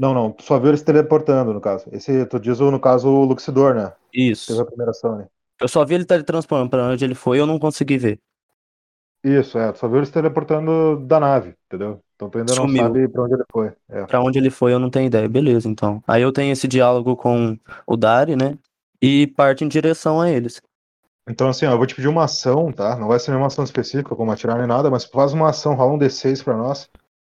S1: Não, não, tu só viu ele se teleportando, no caso. Esse, tu diz, no caso, o Luxidor, né? Teve
S6: Isso.
S1: a primeira ação, né?
S6: Eu só vi ele teletransportando pra onde ele foi, eu não consegui ver.
S1: Isso, é, tu só viu ele se teleportando da nave, entendeu? Então tu ainda não
S6: Sumiu.
S1: sabe pra onde ele foi. É.
S6: Pra onde ele foi, eu não tenho ideia. Beleza, então. Aí eu tenho esse diálogo com o Dari, né? E parto em direção a eles.
S1: Então, assim, ó, eu vou te pedir uma ação, tá? Não vai ser nenhuma ação específica, como atirar nem nada, mas faz uma ação, rola um D6 pra nós,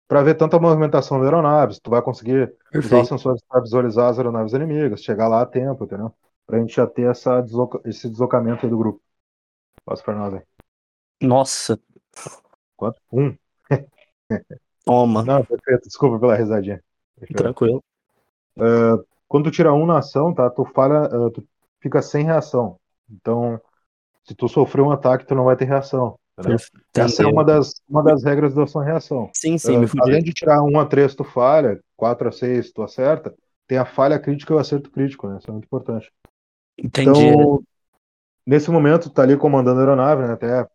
S1: pra ver tanto a movimentação das aeronaves. Tu vai conseguir usar os sensores pra visualizar as aeronaves inimigas, chegar lá a tempo, entendeu? Pra gente já ter essa desloca- esse deslocamento aí do grupo. Passa pra nós aí.
S6: Nossa,
S1: Quanto? Um. [laughs]
S6: toma.
S1: Não, perfeito. Desculpa pela risadinha. Deixa
S6: Tranquilo.
S1: Quando tu tira um na ação, tá? Tu falha, ah, tu fica sem reação. Então, se tu sofrer um ataque, tu não vai ter reação. Entendeu? Essa é uma das, uma das regras da ação-reação.
S6: Sim, sim, me fudi.
S1: além de tirar 1 a 3 tu falha, 4 a 6 tu acerta, tem a falha crítica e o acerto crítico, né? Isso é muito importante.
S6: Entendi.
S1: Então, nesse momento, tu tá ali comandando a aeronave, né? Até ah,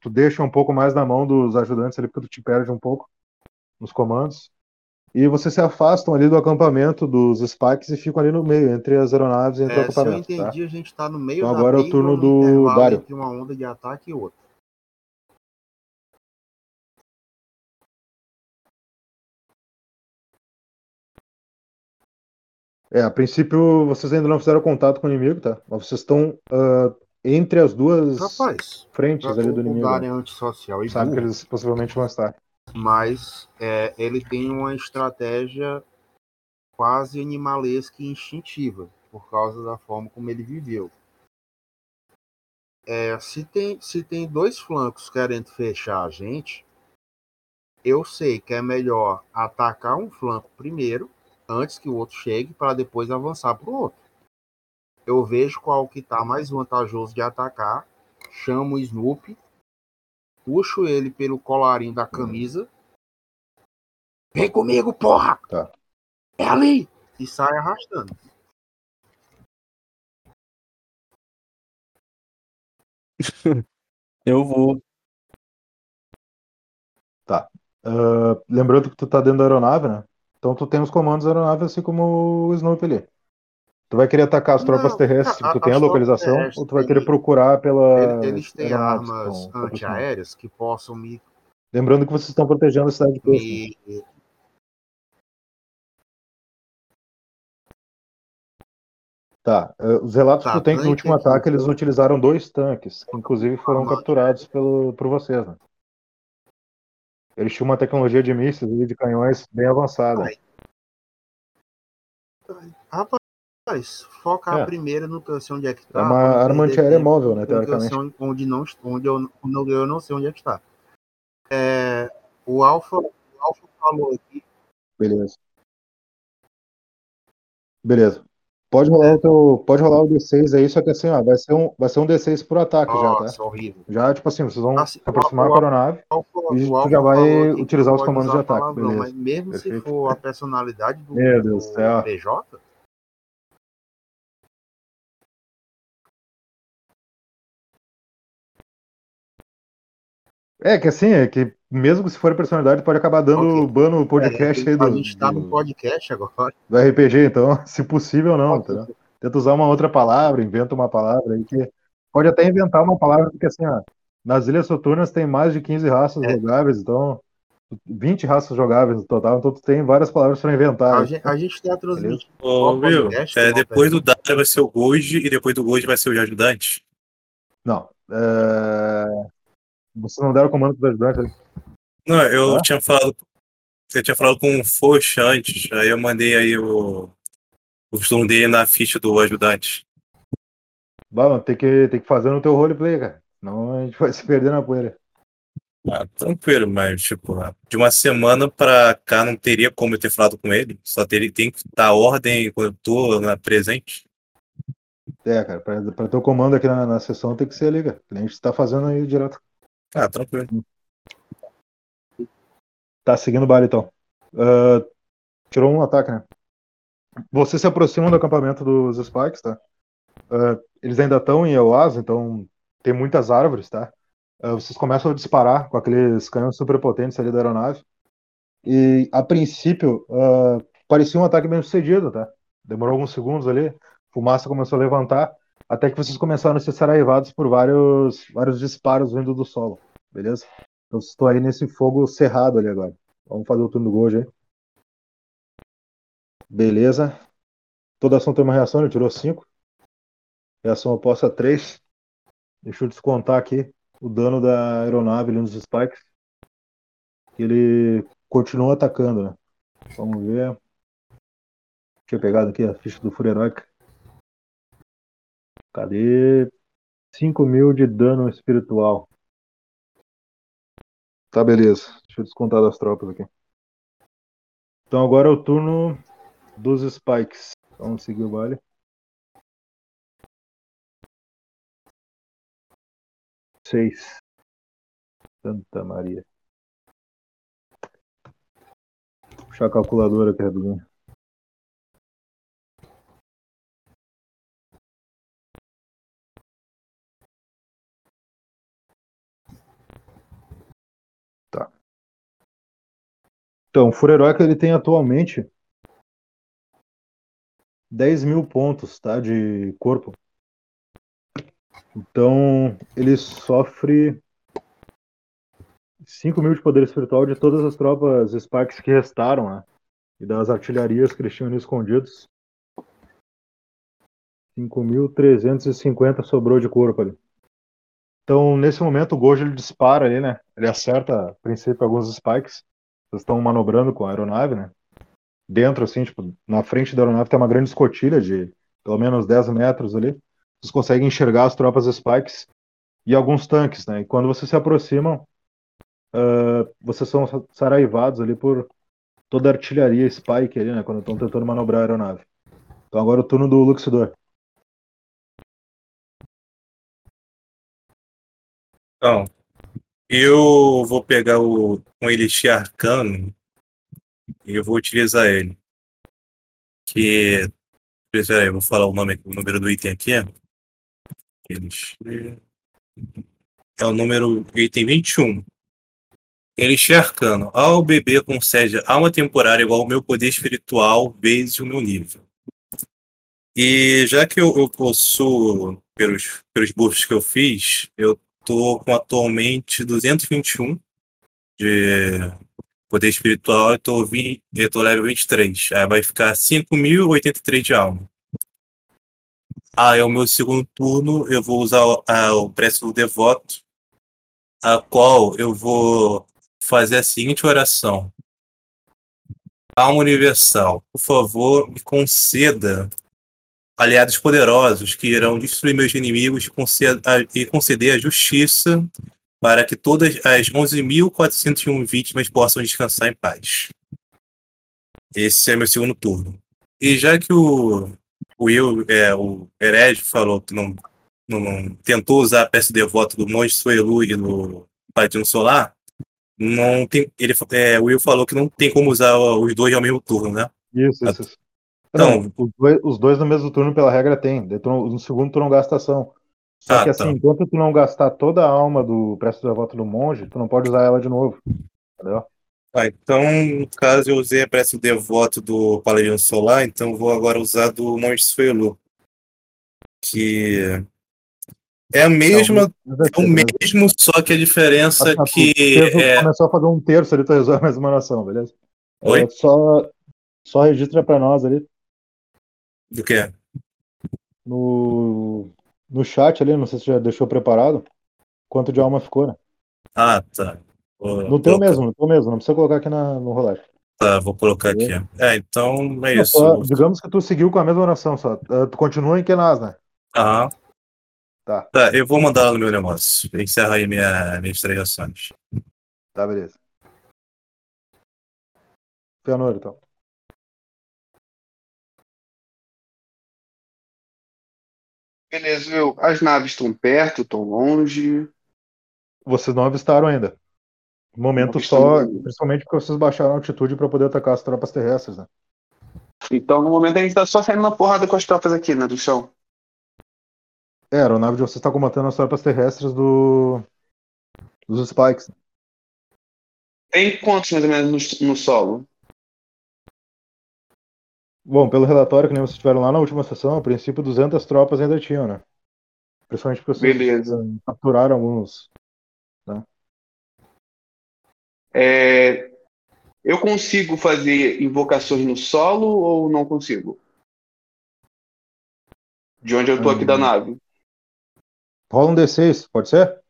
S1: tu deixa um pouco mais na mão dos ajudantes ali, porque tu te perde um pouco nos comandos. E vocês se afastam ali do acampamento dos Spikes e ficam ali no meio, entre as aeronaves e entre o
S2: É, se eu
S1: acampamento. tá?
S2: entendi, a gente tá no meio
S1: Então
S2: da
S1: agora é o turno do Dário.
S2: entre uma onda de ataque e outra.
S1: É, a princípio vocês ainda não fizeram contato com o inimigo, tá? Mas vocês estão ah, entre as duas
S2: Rapaz,
S1: frentes ali do inimigo.
S2: É antissocial e
S1: Sabe que
S2: burro,
S1: eles possivelmente vão estar.
S2: mas é, ele tem uma estratégia quase animalesca e instintiva, por causa da forma como ele viveu. É, se, tem, se tem dois flancos querendo fechar a gente, eu sei que é melhor atacar um flanco primeiro, antes que o outro chegue para depois avançar para o outro. Eu vejo qual que está mais vantajoso de atacar, chamo o Snoopy, puxo ele pelo colarinho da camisa. Vem comigo, porra!
S1: Tá.
S2: É ali! E sai arrastando. [laughs]
S6: Eu vou.
S1: Ah, lembrando que tu tá dentro da aeronave, né? Então tu tem os comandos da aeronave, assim como o Snoopy ali. Tu vai querer atacar as tropas
S2: Não,
S1: terrestres,
S2: a-
S1: tu
S2: a-
S1: tem a localização, ou tu vai querer procurar pela.
S2: Eles têm armas antiaéreas que possam me,
S1: Lembrando que vocês estão protegendo a cidade de Peixe.
S2: me
S1: Tá. eh, os relatos
S2: Tá,
S1: que tu tem que no último ataque eles utilizaram dois tanques, que inclusive foram capturados pelo, por vocês, né? Eles tinham uma tecnologia de mísseis e de canhões bem avançada.
S2: Ai. Rapaz, foca
S1: É.
S2: a primeira no canção onde é que tá.
S1: É uma arma
S2: perder
S1: antiaérea móvel, né, teoricamente.
S2: Onde, não, onde eu, não- eu não sei onde é que está. É, o Alpha falou aqui.
S1: Beleza. Beleza. Pode rolar o teu, pode rolar o D6 aí, só que assim, ó, vai ser um, vai ser um D6 por ataque já, tá?
S2: Nossa, horrível.
S1: Já, tipo assim, vocês vão
S2: Assim,
S1: se aproximar
S2: o-
S1: com a aeronave. E tu já vai utilizar os comandos de ataque,
S2: palavrão,
S1: beleza.
S2: Mas mesmo se
S1: Perfeito.
S2: for a personalidade do,
S1: Meu Deus do céu.
S2: PJ,
S1: É que assim, é que mesmo que se for a personalidade, pode acabar dando
S2: Ok.
S1: ban no podcast aí
S2: a
S1: do,
S2: gente tá no podcast agora.
S1: do RPG, então, [laughs] se possível, não,
S2: Ok.
S1: entendeu? Tenta usar uma outra palavra, inventa uma palavra aí que. Pode até inventar uma palavra, porque assim, ó, nas Ilhas Soturnas tem mais de 15 raças
S2: É.
S1: jogáveis, então. 20 raças jogáveis no total, então tu tem várias palavras para inventar.
S2: A
S1: aí.
S2: gente, a gente tá transmitindo.
S3: Ô,
S2: podcast,
S3: É,
S2: Walter?
S3: depois do Dário vai ser o Gold e depois do Gold vai ser o ajudante.
S1: Não. É... Vocês não deram comando para ajudante ali.
S3: Não, eu tinha falado. Você tinha falado com o Fox antes, aí eu mandei aí o, o zoom dele na ficha do ajudante.
S1: Mano, tem que, tem que fazer no teu roleplay, cara. Senão a gente vai se perder na poeira.
S3: Ah, tranquilo, mas tipo, de uma semana pra cá não teria como eu ter falado com ele. Só teria, tem que dar ordem quando eu tô na presente.
S1: É, cara, pra, pra teu comando aqui na, na sessão tem que ser ali, cara. A gente tá fazendo aí direto.
S3: Ah, tranquilo.
S1: Tá seguindo o baile, então. Ah, tirou um ataque, né? Vocês se aproximam do acampamento dos Spikes, tá? Ah, eles ainda estão em Eoas, então tem muitas árvores, tá? Ah, vocês começam a disparar com aqueles canhões superpotentes ali da aeronave. E, a princípio, parecia um ataque bem sucedido, tá? Demorou alguns segundos ali, fumaça começou a levantar, até que vocês começaram a ser saraivados por vários, vários disparos vindo do solo, beleza? Então estou aí nesse fogo cerrado ali agora. Vamos fazer o turno do Gojo aí. Beleza. Toda ação tem uma reação, ele tirou 5. Reação oposta 3. Deixa eu descontar aqui o dano da aeronave ali nos spikes. Ele continua atacando, né? Vamos ver. Tinha pegado aqui a ficha do Fúria Heróica. Cadê? 5 mil de dano espiritual. Tá, beleza. Deixa eu descontar das tropas aqui. Então agora é o turno dos Spikes. Vamos seguir o baile. Seis. Santa Maria. Puxar a calculadora aqui, rapidinho. Então, o Fúria Heróica ele tem atualmente 10 mil pontos tá, de corpo. Então, ele sofre 5 mil de poder espiritual de todas as tropas Sparks que restaram, né? E das artilharias que eles tinham ali escondidos. 5.350 sobrou de corpo ali. Então, nesse momento, o Gojo ele dispara ali, né? Ele acerta, a princípio, alguns spikes. Vocês estão manobrando com a aeronave, né? Dentro, assim, tipo, na frente da aeronave tem uma grande escotilha de pelo menos 10 metros ali. Vocês conseguem enxergar as tropas spikes e alguns tanques, né? E quando vocês se aproximam, uh, vocês são saraivados ali por toda a artilharia Spike ali, né? Quando estão tentando manobrar a aeronave. Então agora o turno do Luxidor.
S3: Então, eu vou pegar o, um Elixir Arcano e eu vou utilizar ele. Que. Vou falar o nome, o número do item aqui. Elixir. É o número item 21. Elixir Arcano. Ao beber concede alma temporária igual ao meu poder espiritual vezes o meu nível. E já que eu, eu possuo, pelos, pelos buffs que eu fiz, eu tô com atualmente 221 de poder espiritual e tô, 20, eu tô level 23. Aí vai ficar 5.083 de alma. Aí, o meu segundo turno, eu vou usar o, a, o Preço do Devoto, a qual eu vou fazer a seguinte oração. Alma Universal, por favor, me conceda aliados poderosos que irão destruir meus inimigos e conceder a justiça para que todas as 11.401 vítimas possam descansar em paz. Esse é meu segundo turno. E já que o, o Will, é, o Herege falou que não, não, não, tentou usar a peça devoto do Monge Suelu e do Paladino Solar, não tem, ele, é, o Will falou que não tem como usar os dois ao mesmo turno, né?
S1: Isso, isso. Então, não, os, dois, os dois no mesmo turno, pela regra, tem. No segundo, tu não gasta ação. Só ah, que assim, tá. enquanto tu não gastar toda a alma do Presto da Volta do Monge, tu não pode usar ela de novo. Entendeu?
S3: Ah, então, no caso, eu usei a Presto Devoto do Paladino Solar, então vou agora usar do Monge Suelu. Que é a mesma, é o mesmo, só que a diferença ah, que.
S1: É... Começou a fazer um terço ali, tu [laughs] resolve a mesma nação, beleza?
S3: Oi?
S1: É, só, só registra pra nós ali.
S3: Do que?
S1: No, no chat ali, não sei se já deixou preparado. Quanto de alma ficou, né?
S3: Ah, tá.
S1: Vou, no teu mesmo, no teu mesmo, não precisa colocar aqui na, no rolagem.
S3: Tá, vou colocar aqui. É, então é não, isso.
S1: Só, digamos que tu seguiu com a mesma oração só. Uh, tu continua em Kenaz, né?
S3: Aham.
S1: Tá.
S3: Tá, eu vou mandar no meu negócio. Encerra aí minha, minhas três ações.
S1: Tá, beleza. Fëanor, então.
S4: Beleza, eu. As naves estão perto, estão longe.
S1: Vocês não avistaram ainda. No momento só, principalmente porque vocês baixaram a altitude para poder atacar as tropas terrestres, né?
S4: Então, no momento a gente tá só saindo na porrada com as tropas aqui, né, do chão.
S1: É, a aeronave de vocês está combatendo as tropas terrestres do... dos Spikes.
S4: Tem quantos mais ou menos no, no solo?
S1: Bom, pelo relatório que nem vocês tiveram lá na última sessão, a princípio 200 tropas ainda tinham, né? Principalmente porque vocês
S4: Beleza.
S1: capturaram alguns. Né?
S4: É, eu consigo fazer invocações no solo ou não consigo? De onde eu tô aqui da hum. nave.
S1: Rola um D6, pode ser?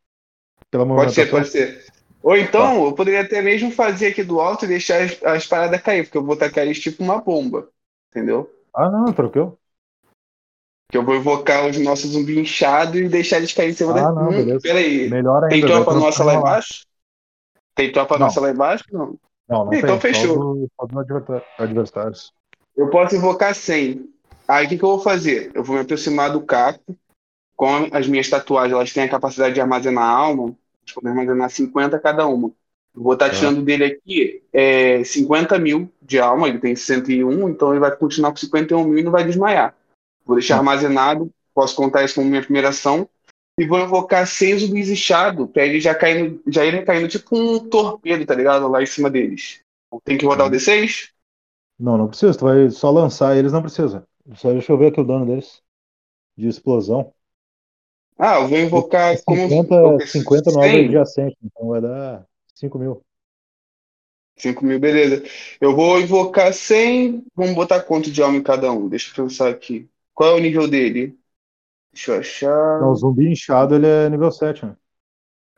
S4: Pela pode ser, pode ser. Ou então, tá. eu poderia até mesmo fazer aqui do alto e deixar as, as paradas cair, porque eu vou tacar eles tipo uma bomba. Entendeu?
S1: Ah, não, tranquilo.
S4: Que eu vou invocar os nossos zumbi inchados e deixar eles cair em cima
S1: ah, da. Não, hum, beleza.
S4: Peraí.
S1: Melhor ainda,
S4: tem tropa nossa lá embaixo? Tem tropa
S1: não.
S4: nossa lá embaixo? Não.
S1: Não, não
S4: então
S1: tem.
S4: fechou.
S1: Só adversários.
S4: Eu posso invocar 100. Aí o que, que eu vou fazer? Eu vou me aproximar do Caco. Com as minhas tatuagens, elas têm a capacidade de armazenar alma. Eles podem armazenar 50 cada uma. Vou estar tá tirando dele aqui é, 50 mil de alma, ele tem 101, então ele vai continuar com 51 mil e não vai desmaiar. Vou deixar armazenado, posso contar isso como minha primeira ação, e vou invocar seis zumbis inchados, pra ele já caindo, já irem caindo tipo um torpedo, tá ligado? Lá em cima deles. Tem que rodar o D6?
S1: Não, não precisa, tu vai só lançar eles, não precisa. Só deixa eu ver aqui o dano deles. De explosão.
S4: Ah, eu vou invocar
S1: 50, como. 50 no adjacente, então vai dar 5 mil.
S4: 5 mil, beleza. Eu vou invocar 100. Vamos botar quanto de alma em cada um? Deixa eu pensar aqui. Qual é o nível dele? Deixa eu achar.
S1: Não, o zumbi inchado ele é nível 7, né?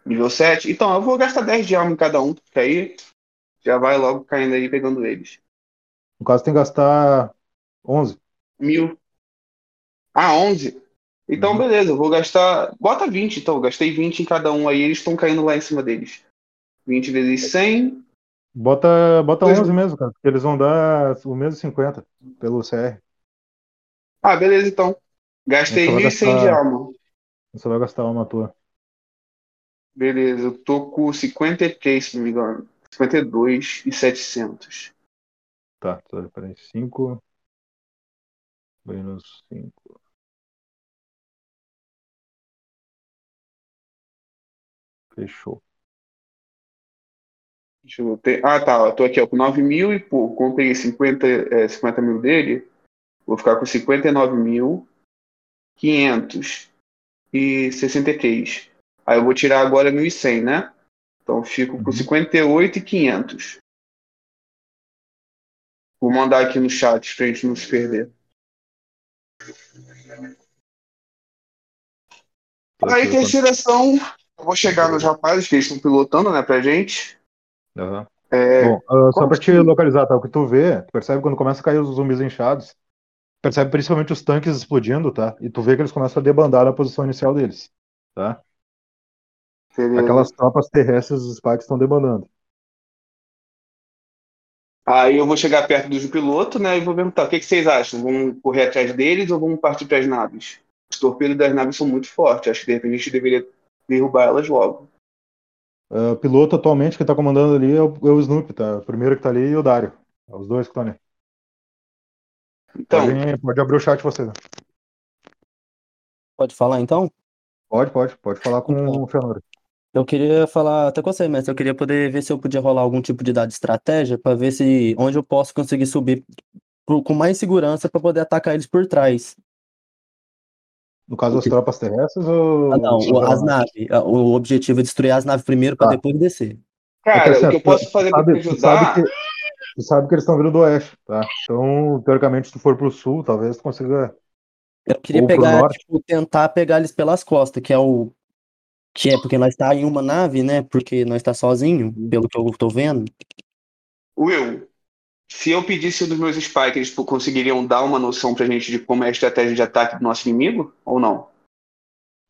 S4: Nível 7? Então, eu vou gastar 10 de alma em cada um, porque aí já vai logo caindo aí pegando eles.
S1: No caso, tem que gastar 11.
S4: Mil. Ah, 11? Então, uhum. beleza, eu vou gastar. Bota 20, então. Eu gastei 20 em cada um aí, eles estão caindo lá em cima deles. 20 vezes 100
S1: Bota, bota
S4: Dois-
S1: 11 mesmo, cara, porque eles vão dar o mesmo 50 pelo CR.
S4: Ah, beleza, então. Gastei
S1: Então vai
S4: 1.100 de
S1: gastar-
S4: alma.
S1: Você vai gastar uma tua.
S4: Beleza, eu tô com 53, se não me engano. 52 e 700.
S1: Tá, tá, peraí. 5 menos 5. Fechou.
S4: Deixa eu ter... Ah, tá. Eu tô aqui ó, com 9 mil e pouco. Como eu peguei 50, é, 50 mil dele, vou ficar com 59.563. Aí eu vou tirar agora 1.100, né? Então fico com
S1: Uhum.
S4: 58.500. Vou mandar aqui no chat pra gente não se perder. Aí, terceira ação, eu vou chegar nos rapazes que eles estão pilotando, né, pra gente.
S1: Aham.
S4: É,
S1: Bom, ah, só pra te
S4: que-
S1: localizar, tá? O que tu vê, tu percebe quando começa a cair os zumbis inchados, percebe principalmente os tanques explodindo, tá? E tu vê que eles começam a debandar na posição inicial deles, tá?
S4: beleza.
S1: Aquelas tropas terrestres dos Spikes estão debandando.
S4: Aí eu vou chegar perto do piloto, né, e vou perguntar, o que, que vocês acham? Vamos correr atrás deles ou vamos partir para as naves? Os torpedos das naves são muito fortes, acho que de repente a gente deveria derrubar elas logo.
S1: Ah, o piloto atualmente que tá comandando ali é o, é o Snoop, tá? O primeiro que tá ali e o Dario. É os dois que estão ali.
S4: Então,
S1: Pode, pode abrir o chat você.
S6: Pode falar então?
S1: Pode, pode. Pode falar com
S6: Então.
S1: o Fenor.
S6: Eu queria falar até com você, mestre. Eu queria poder ver se eu podia rolar algum tipo de dado de estratégia para ver se onde eu posso conseguir subir com mais segurança para poder atacar eles por trás.
S1: No caso, as tropas terrestres ou.
S6: Ah, não, o- as naves. O objetivo é destruir as naves primeiro para
S1: Tá.
S6: depois descer.
S4: cara,
S1: É que, assim,
S4: o que eu
S1: tu-
S4: posso fazer para
S1: tu sabe
S4: ajudar...
S1: que- Tu sabe que eles estão vindo do oeste, tá? Então, teoricamente, se tu for pro sul, talvez tu consiga.
S6: Eu queria
S1: Ou
S6: pegar, tipo, tentar pegar eles pelas costas, que é o. Que é porque nós tá em uma nave, né? Porque nós tá sozinho, pelo que eu tô vendo.
S4: Will, se eu pedisse dos meus spikes, eles conseguiriam dar uma noção pra gente de como é a estratégia de ataque do nosso inimigo, ou não?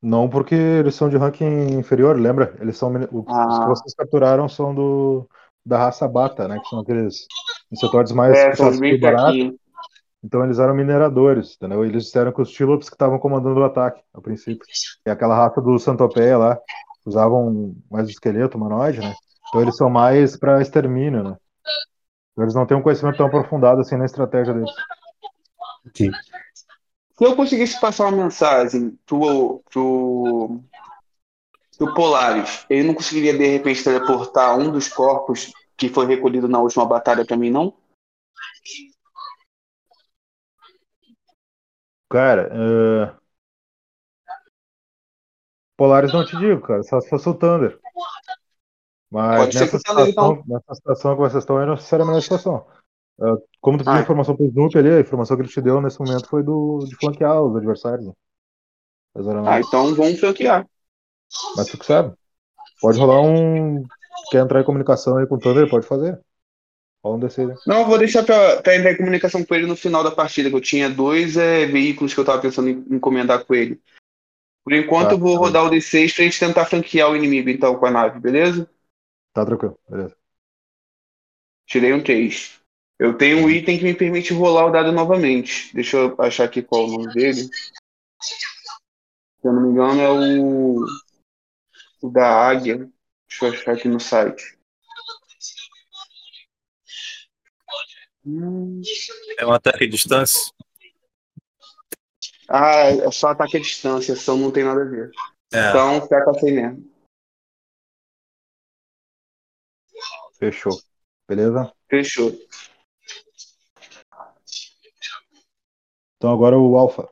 S1: Não porque eles são de ranking inferior, lembra? Eles são. Os
S4: Ah.
S1: que vocês capturaram são do da raça Bata, né? Que são aqueles insetores mais
S4: É, são bem
S1: pro barato.
S4: fraquinhos.
S1: Então eles eram mineradores, entendeu? Eles disseram que os Tilops que estavam comandando o ataque, a princípio. E aquela raça do Santopeia lá, usavam mais esqueleto, humanoide, né? Então eles são mais para extermínio, né? Eles não têm um conhecimento tão aprofundado assim na estratégia deles.
S4: Se eu conseguisse passar uma mensagem pro, pro, pro Polaris, ele não conseguiria de repente teleportar um dos corpos que foi recolhido na última batalha pra mim, não?
S1: Cara, eh, Polaris não te digo, cara, só se fosse o Thunder. Mas
S4: Pode ser
S1: nessa
S4: que o Thunder,
S1: situação, nessa situação que vocês estão aí, não sei se era a melhor situação. Eh, como tu pediu
S4: Ah.
S1: informação pro Snoop ali, a informação que ele te deu nesse momento foi do, de flanquear os adversários. né?
S4: Ah, então vamos franquear.
S1: Mas tu que sabe. Pode rolar um. Quer entrar em comunicação aí com o Thunder? Pode fazer. Rola um DC, né?
S4: Não, eu vou deixar pra, pra entrar em comunicação com ele no final da partida, que eu tinha dois é, veículos que eu tava pensando em encomendar com ele. Por enquanto
S1: Tá,
S4: eu vou
S1: tá.
S4: rodar o D6 pra gente tentar franquear o inimigo então com a nave, beleza?
S1: Tá tranquilo, beleza.
S4: Tirei um 3. Eu tenho um item que me permite rolar o dado novamente. Deixa eu achar aqui qual é o nome dele. Se eu não me engano, é o, o da águia. Deixa eu achar aqui no site.
S3: É um ataque à distância.
S4: Ah, é só ataque à distância, ação não tem nada a ver.
S3: É.
S4: Então, fica assim mesmo.
S1: Fechou. Beleza?
S4: Fechou.
S1: Então agora o Alpha.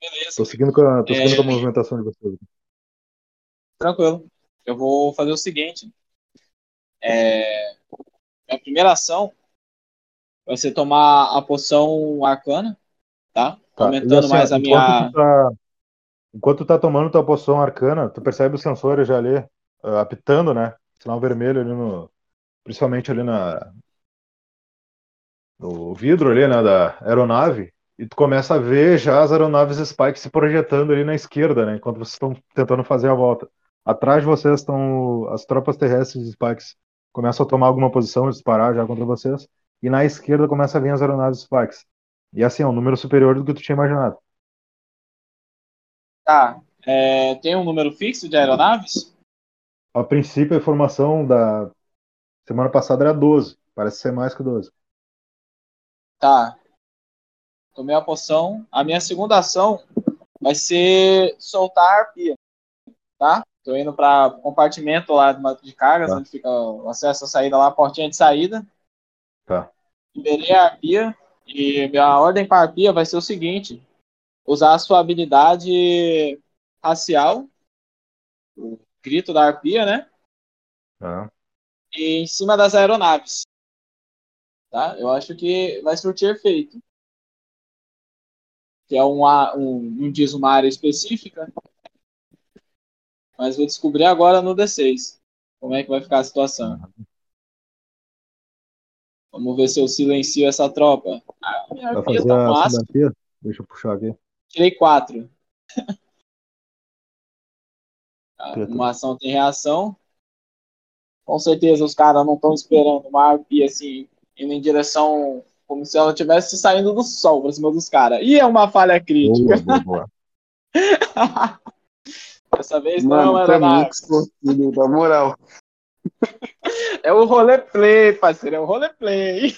S5: Beleza,
S1: Tô seguindo com a, tô
S5: É.
S1: seguindo com a movimentação de vocês.
S5: tranquilo. Eu vou fazer o seguinte. É, minha primeira ação vai ser tomar a poção arcana, tá?
S1: Tá,
S5: Aumentando
S1: assim,
S5: mais a
S1: enquanto
S5: minha.
S1: Tu tá, enquanto tu tá tomando tua poção arcana, tu percebe os sensores já ali, ah, apitando, né? Sinal vermelho ali no. Principalmente ali na. No vidro ali, né? Da aeronave. E tu começa a ver já as aeronaves Spike se projetando ali na esquerda, né? Enquanto vocês estão tentando fazer a volta. Atrás de vocês estão as tropas terrestres de Spikes. Começam a tomar alguma posição, disparar já contra vocês. E na esquerda começa a vir as aeronaves Spikes. E assim, é um número superior do que tu tinha imaginado.
S5: Tá. É, tem um número fixo de aeronaves?
S1: A princípio, a informação da semana passada era 12. Parece ser mais que 12.
S5: Tá. Tomei a poção. A minha segunda ação vai ser soltar a arpia. Tá? Tô indo para compartimento lá de cargas,
S1: Tá.
S5: onde fica o acesso à saída lá, a portinha de saída.
S1: Tá.
S5: Liberei a arpia. E minha ordem para a arpia vai ser o seguinte: usar a sua habilidade racial, o grito da arpia, né?
S1: Tá.
S5: E em cima das aeronaves. Tá? Eu acho que vai surtir efeito. Que é uma, um, não diz uma área específica, mas vou descobrir agora no D6 como é que vai ficar a situação. Vamos ver se eu silencio essa tropa. Ah, minha arpia tá massa.
S1: Deixa eu puxar aqui.
S5: Tirei quatro. Tá. Uma ação tem reação. Com certeza os caras não estão esperando uma arpia assim, indo em direção como se ela estivesse saindo do sol pra cima dos caras. E é uma falha crítica.
S1: Boa, boa, boa. [laughs]
S5: Dessa vez não
S4: Mano,
S5: era
S4: tá na moral. [laughs]
S5: É o roleplay, parceiro. É o roleplay.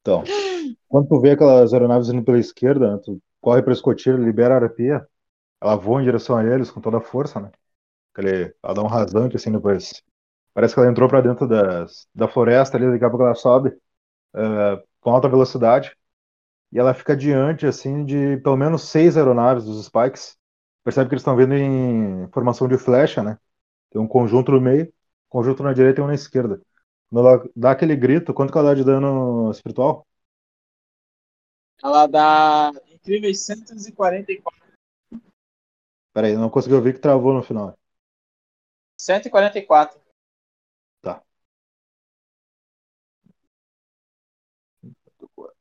S1: Então, [laughs] quando tu vê aquelas aeronaves indo pela esquerda, né, tu corre para escotilha, libera a arpia, ela voa em direção a eles com toda a força, né? Aquele, ela dá um rasante assim depois. Parece que ela entrou para dentro das, da floresta ali, daqui a pouco ela sobe eh, com alta velocidade e ela fica diante assim de pelo menos seis aeronaves dos Spikes. Percebe que eles estão vindo em formação de flecha, né? Tem um conjunto no meio, conjunto na direita e um na esquerda. Quando ela dá aquele grito, quanto que ela dá de dano espiritual?
S5: Ela dá incríveis 144.
S1: Peraí, não consegui ouvir que travou no final.
S5: 144.
S1: Tá.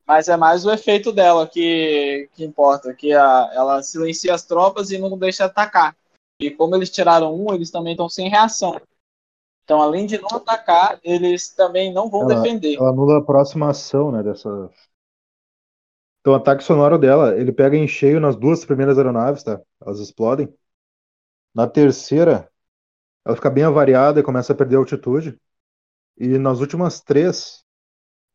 S5: Mas é mais o efeito dela que, que importa, que a, ela silencia as tropas e não deixa atacar. E como eles tiraram um, eles também estão sem reação. Então, além de não atacar, eles também não vão
S1: Ela-
S5: defender.
S1: Ela anula a próxima ação, né, dessa... Então, o ataque sonoro dela, ele pega em cheio nas duas primeiras aeronaves, tá? Elas explodem. Na terceira, ela fica bem avariada e começa a perder altitude. E nas últimas três,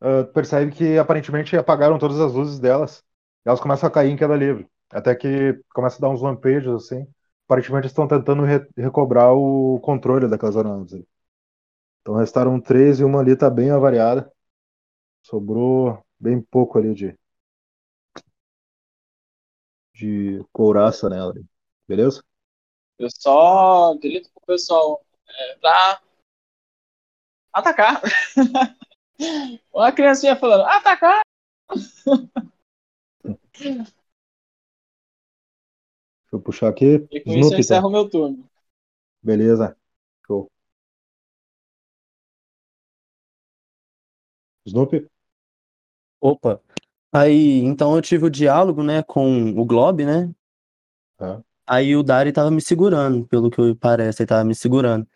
S1: ah, percebe que aparentemente apagaram todas as luzes delas. E elas começam a cair em queda livre. Até que começa a dar uns lampejos, assim. Aparentemente estão tentando re- recobrar o controle daquelas aeronaves. ali. Então restaram três e uma ali tá bem avariada. Sobrou bem pouco ali de, de couraça nela. Beleza?
S5: Eu só grito pro pessoal é, pra atacar. [laughs] Uma criancinha falando, atacar!
S1: Deixa eu puxar aqui.
S5: E com isso eu
S1: Snoopy,
S5: encerro
S1: tá?
S5: o meu turno.
S1: Beleza. Show. Snoopy?
S6: Opa. Aí, então eu tive o diálogo, né, com o Glob, né?
S1: Tá.
S6: Aí o Dari tava me segurando, pelo que parece, ele tava me segurando.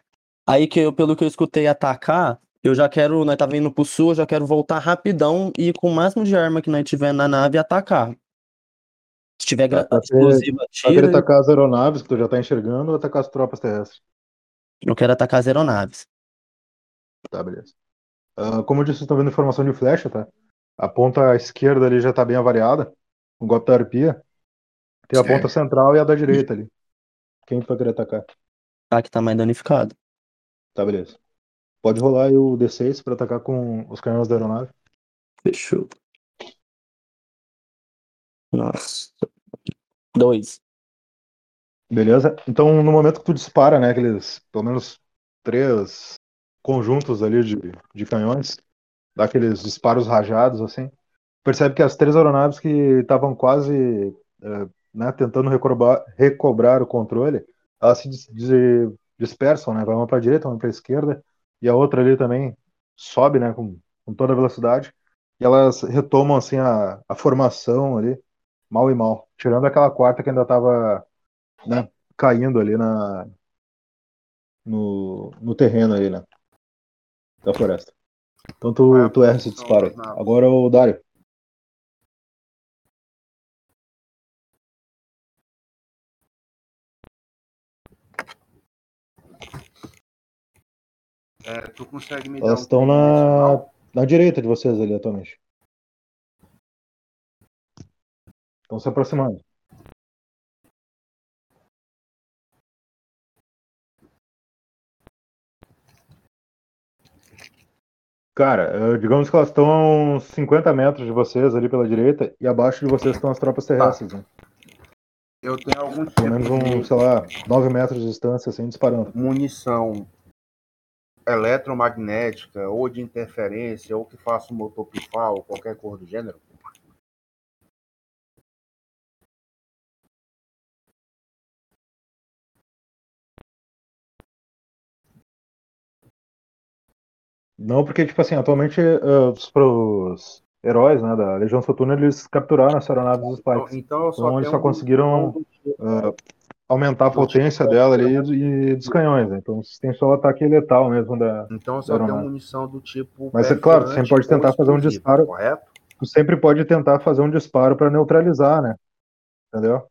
S6: Aí que eu, pelo que eu escutei atacar, eu já quero, nós tava indo pro sul, eu já quero voltar rapidão e com o máximo de arma que nós tiver na nave atacar. Se tiver gra-
S1: Tá, tá
S6: explosiva,
S1: querer
S6: tira.
S1: atacar as aeronaves que tu já tá enxergando ou atacar as tropas terrestres?
S6: Eu quero atacar as aeronaves.
S1: Tá, beleza. Ah, como eu disse, vocês estão vendo informação de flecha, tá? A ponta esquerda ali já tá bem avariada, com o golpe da arpia. Tem a ponta central e a da direita ali. Quem vai querer atacar?
S6: Tá, que tá mais danificado.
S1: Tá, beleza. Pode rolar aí o D6 pra atacar com os canhões da aeronave.
S6: Fechou. Nossa. Dois.
S1: Beleza? Então, no momento que tu dispara, né, aqueles, pelo menos três conjuntos ali de, de canhões, dá aqueles disparos rajados, assim, percebe que as três aeronaves que estavam quase, eh, né, tentando recobrar, recobrar o controle, elas se dis- dis- dispersam, né, vai uma para a direita, uma para a esquerda, e a outra ali também sobe, né, com, com toda a velocidade, e elas retomam, assim, a, a formação ali, mal e mal, tirando aquela quarta que ainda estava né, caindo ali na, no, no terreno aí, né? Da floresta. Então tu,
S2: é
S1: tu erra esse disparo. Agora o Dário.
S2: É, tu consegue me
S1: Elas
S2: um
S1: estão na,
S2: tridimensional?
S1: na direita de vocês ali atualmente. Estão se aproximando. Cara, eh, digamos que elas estão a uns 50 metros de vocês ali pela direita e abaixo de vocês estão as tropas terrestres, né?
S2: Eu tenho algum
S1: Pelo menos
S2: tipo
S1: um,
S2: de
S1: sei lá, 9 metros de distância, assim, disparando.
S2: munição eletromagnética ou de interferência ou que faça um motor pifar ou qualquer cor do gênero?
S1: Não, porque, tipo assim, atualmente eh, os heróis, né, da Legião Soturna, eles capturaram as aeronaves dos
S2: Então,
S1: Spikes.
S2: então só
S1: Então eles só conseguiram
S2: um tipo-
S1: ah, aumentar a
S2: do tipo
S1: potência dela ali e dos canhões, né? Então têm só o ataque letal mesmo da.
S2: Então só tenho
S1: aeronave.
S2: munição do tipo.
S1: Mas é claro, você pode tentar fazer um disparo.
S2: Correto?
S1: Tu sempre pode tentar fazer um disparo para neutralizar, né? Entendeu?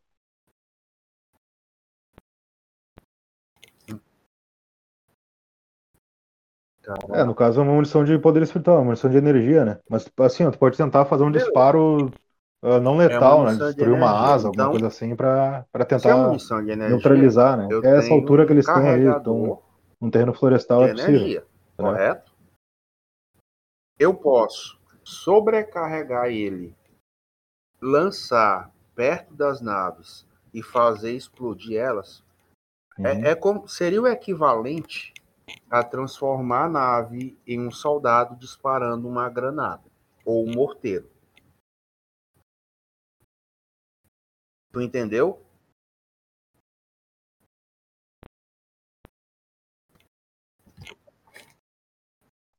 S1: É, no caso é uma munição de poder espiritual, uma munição de energia, né? Mas assim, ó, tu pode tentar fazer um disparo ah, não letal, né?
S2: munição de
S1: Destruir uma asa, alguma
S2: então-
S1: coisa assim,
S2: Se é
S1: tentar
S2: energia,
S1: neutralizar, né?
S2: eu
S1: É essa altura que eles estão
S2: carregador
S1: estão num terreno florestal, é possível.
S2: energia,
S1: entendeu?
S2: correto? Eu posso sobrecarregar ele, lançar perto das naves e fazer explodir elas.
S1: Uhum.
S2: É, é como seria o equivalente a transformar a nave em um soldado disparando uma granada ou um morteiro. Tu entendeu?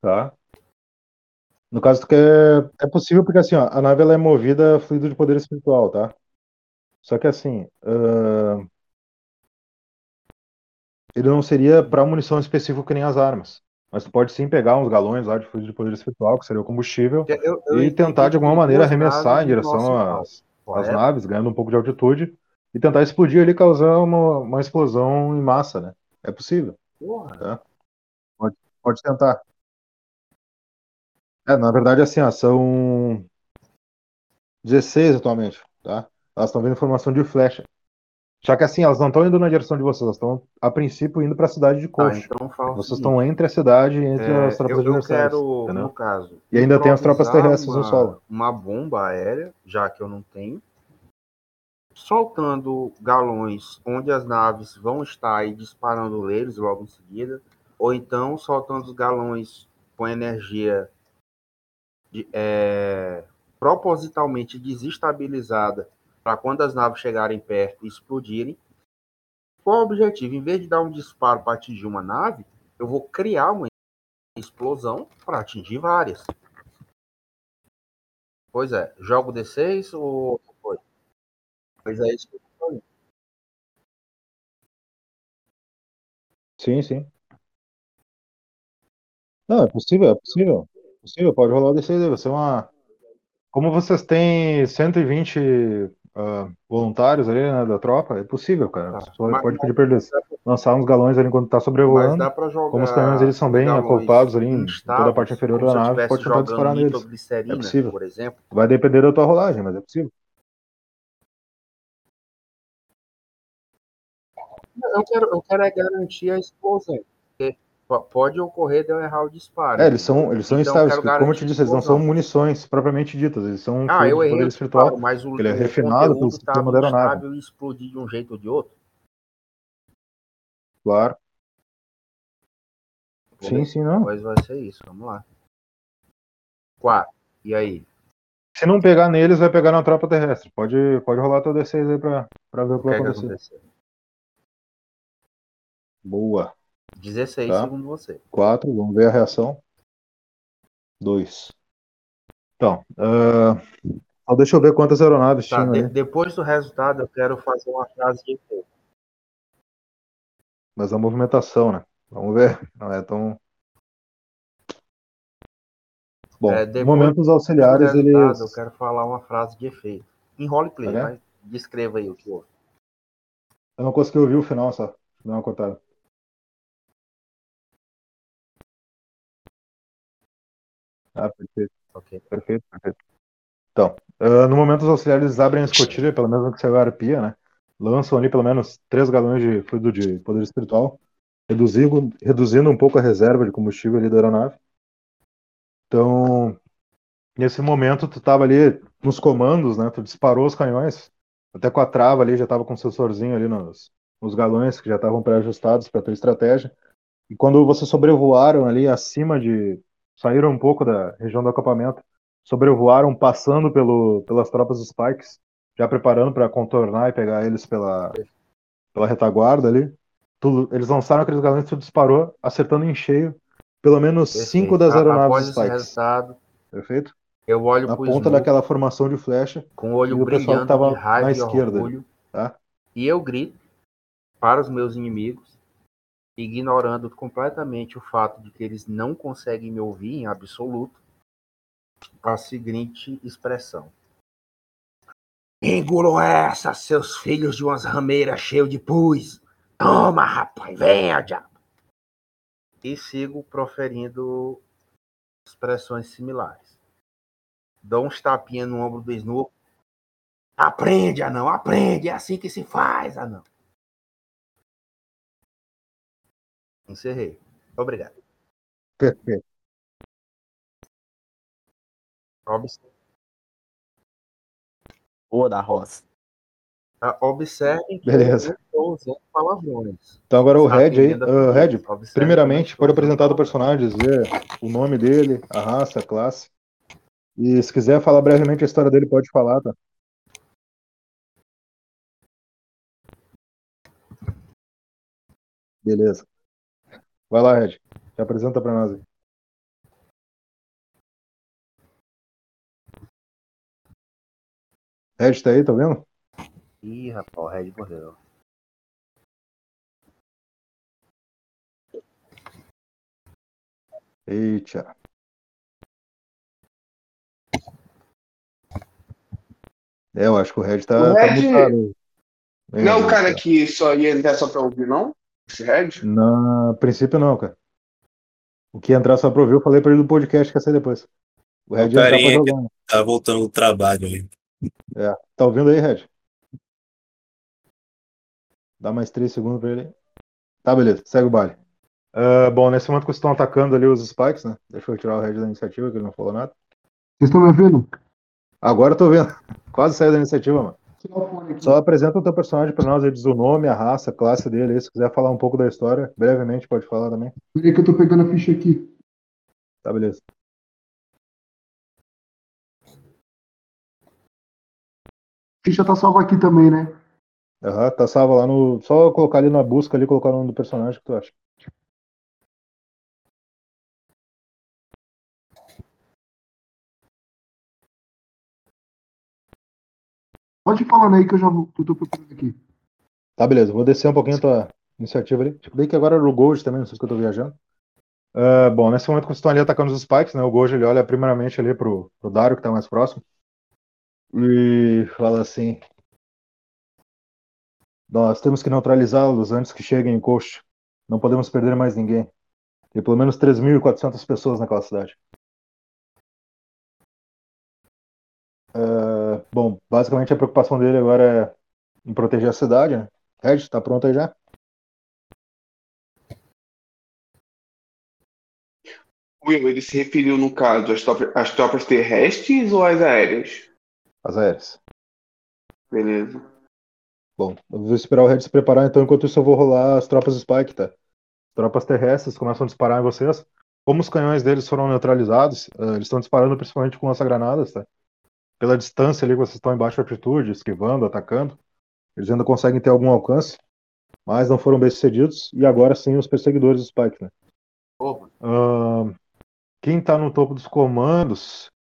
S1: Tá? No caso, tu quer... é possível porque assim, ó, a nave ela é movida a fluido de poder espiritual, tá? Só que assim, ah, ele não seria para munição específica que nem as armas. Mas tu pode sim pegar uns galões lá de fluido de poder espiritual, que seria o combustível,
S2: Eu- eu
S1: e tentar de alguma maneira arremessar em direção às, naves, ganhando um pouco de altitude, e tentar explodir ali, causar uma, uma explosão em massa, né? É possível.
S2: Porra.
S1: Pode, pode tentar. É, na verdade, assim, ó, são 16 atualmente, tá? Elas estão vendo informação de flecha. Só que assim, elas não estão indo na direção de vocês, elas estão, a princípio, indo para a cidade de
S2: Tá,
S1: Coxa.
S2: então fala o
S1: Vocês estão entre a cidade e entre
S2: é,
S1: as tropas
S2: eu, eu
S1: adversárias.
S2: quero,
S1: entendeu?
S2: no caso,
S1: E ainda tem as tropas terrestres no
S2: uma-
S1: solo.
S2: Uma bomba aérea, já que eu não tenho, soltando galões onde as naves vão estar e disparando eles logo em seguida, ou então soltando os galões com energia de- é, propositalmente desestabilizada para quando as naves chegarem perto e explodirem. Qual o objetivo? Em vez de dar um disparo para atingir uma nave, eu vou criar uma explosão para atingir várias. Pois é, jogo D6 ou foi? Pois é isso que eu falando.
S1: Sim, sim. Não, é possível, é possível. É possível, pode rolar o D6 aí. Você é uma. Como vocês têm 120 ah, voluntários ali, né, da tropa, é possível, cara.
S2: Tá. Mas-
S1: pode pedir pra eles lançar uns galões ali enquanto tá
S2: Mas
S1: sobrevoando.
S2: dá para jogar.
S1: Como os canhões eles são bem acoplados ali em toda a parte inferior da nave, pode tentar disparar neles. É possível.
S2: por exemplo.
S1: Vai depender da tua rolagem, mas é possível.
S2: Eu quero, eu quero é garantir a explosão. Porque pode ocorrer de eu errar o disparo.
S1: É, eles são, eles são
S2: Então,
S1: instáveis.
S2: quero
S1: Como eu te disse, eles não são munições propriamente ditas. Eles são
S2: Ah, eu errei
S1: poder espiritual.
S2: disparo, mas o,
S1: ele é refinado pelo sistema
S2: estava
S1: da aeronave.
S2: e explodir de um jeito ou de outro.
S1: Claro. Sim, sim, não.
S2: Pois vai ser isso, vamos lá. Quatro. E aí?
S1: Se não pegar neles, vai pegar na tropa terrestre. Pode, pode rolar teu D6 aí pra, pra ver o que vai
S2: é
S1: acontecer. Boa.
S2: 16,
S1: Tá.
S2: segundo você.
S1: 4, vamos ver a reação. 2. Então, só deixa eu ver quantas aeronaves
S2: Tá,
S1: tinham
S2: de- depois do resultado, eu quero fazer uma frase de efeito.
S1: Mas a movimentação, né? Vamos ver. Não é tão. Bom,
S2: É, depois
S1: momentos auxiliares,
S2: Eu quero falar uma frase de efeito. Em roleplay,
S1: Tá
S2: mas descreva aí o que houve.
S1: Eu não consegui ouvir o final só. Dá uma cortada. Ah, perfeito,
S2: Ok.
S1: perfeito, perfeito. Então, ah, no momento os auxiliares abrem a escotilha, pelo menos no que saiu a arpia, né? Lançam ali pelo menos 3 galões de fluido de poder espiritual, reduzindo, reduzindo um pouco a reserva de combustível ali da aeronave. Então, nesse momento tu tava ali nos comandos, né? Tu disparou os canhões, até com a trava ali já tava com o sensorzinho ali nos, nos galões que já estavam pré-ajustados para tua estratégia. E quando vocês sobrevoaram ali acima de. Saíram um pouco da região do acampamento, sobrevoaram passando pelo, pelas tropas dos Pikes, já preparando para contornar e pegar eles pela, pela retaguarda ali. Tu- eles lançaram aqueles galões, tu disparou, acertando em cheio pelo menos cinco
S2: Perfeito.
S1: das
S2: A-
S1: aeronaves
S2: Após
S1: dos
S2: esse resultado,
S1: Perfeito?
S2: eu olho
S1: Na ponta
S2: Snoop
S1: daquela formação de flecha,
S2: com o olho
S1: e o pessoal que tava na esquerda,
S2: orgulho.
S1: tá?
S2: E eu grito para os meus inimigos, ignorando completamente o fato de que eles não conseguem me ouvir em absoluto, a seguinte expressão. Engulam essa, seus filhos de umas rameiras cheios de pus. Toma, rapaz, venha, diabo. E sigo proferindo expressões similares. Dou uns tapinhas no ombro do Snoop. Aprende, anão, aprende. É assim que se faz, anão. Encerrei. Obrigado.
S1: Perfeito.
S2: Obs-
S6: Ô, da roça.
S2: ah, Observem que
S1: Beleza.
S2: eu estou usando palavrões.
S1: Então agora o Red aí.
S2: pedido.
S1: Red, primeiramente, pode apresentar o
S2: usando
S1: personagem, dizer o nome dele, a raça, a classe. E se quiser falar brevemente a história dele, pode falar, tá? Beleza. Vai lá, Red. Se apresenta pra nós aí. Red tá aí, tá vendo?
S2: Ih, rapaz, o Red morreu.
S1: Eita. É, eu acho que o Red tá,
S4: O
S1: tá
S4: Red-
S1: aí.
S4: Não é o cara que só ia entrar só pra ouvir, não? Red?
S1: Na princípio não, cara. O que entrar só pra ouvir, eu falei pra ele do podcast que ia sair depois. O Red ia entrar pra jogar. né?
S3: Tá voltando do trabalho aí.
S1: É. Tá ouvindo aí, Red? Dá mais três segundos pra ele. Tá, beleza. Segue o baile. Ah, bom, nesse momento que vocês estão atacando ali os spikes, né? Deixa eu tirar o Red da iniciativa, que ele não falou nada.
S7: Vocês estão me ouvindo?
S1: Agora eu tô vendo. Quase saiu da iniciativa, mano. Só apresenta o teu personagem pra nós, aí diz o nome, a raça, a classe dele. aí, Se quiser falar um pouco da história, brevemente pode falar também.
S7: Peraí que eu tô pegando a ficha aqui.
S1: Tá, beleza.
S7: A ficha tá salva aqui também, né?
S1: Aham, tá salvo lá no. Só colocar ali na busca ali, colocar o nome do personagem que tu acha.
S7: Pode ir falando aí que eu já vou. que Eu tô procurando aqui.
S1: Tá, beleza. Vou descer um pouquinho a tua iniciativa ali. Tipo, bem que agora era o Gold também, não sei se eu tô viajando. Ah, bom, nesse momento que estão ali atacando os spikes, né? O Gold ele olha primeiramente ali pro, pro Dario, que tá mais próximo. E fala assim. Nós temos que neutralizá-los antes que cheguem em Coast. Não podemos perder mais ninguém. Tem pelo menos 3.400 pessoas naquela cidade. Ah, bom, basicamente a preocupação dele agora é em proteger a cidade, né? Red, tá pronto aí já?
S4: Will, ele se referiu, no caso, às tropas, às tropas terrestres ou às aéreas?
S1: As aéreas.
S4: Beleza.
S1: Bom, eu vou esperar o Red se preparar, então enquanto isso eu vou rolar as tropas Spike, tá? Tropas terrestres começam a disparar em vocês. Como os canhões deles foram neutralizados, eh, eles estão disparando principalmente com lança-granadas, tá? Pela distância ali que vocês estão em baixa altitude, esquivando, atacando, eles ainda conseguem ter algum alcance, mas não foram bem sucedidos. E agora sim os perseguidores do Spike, né? Ahn, quem tá no topo dos comandos,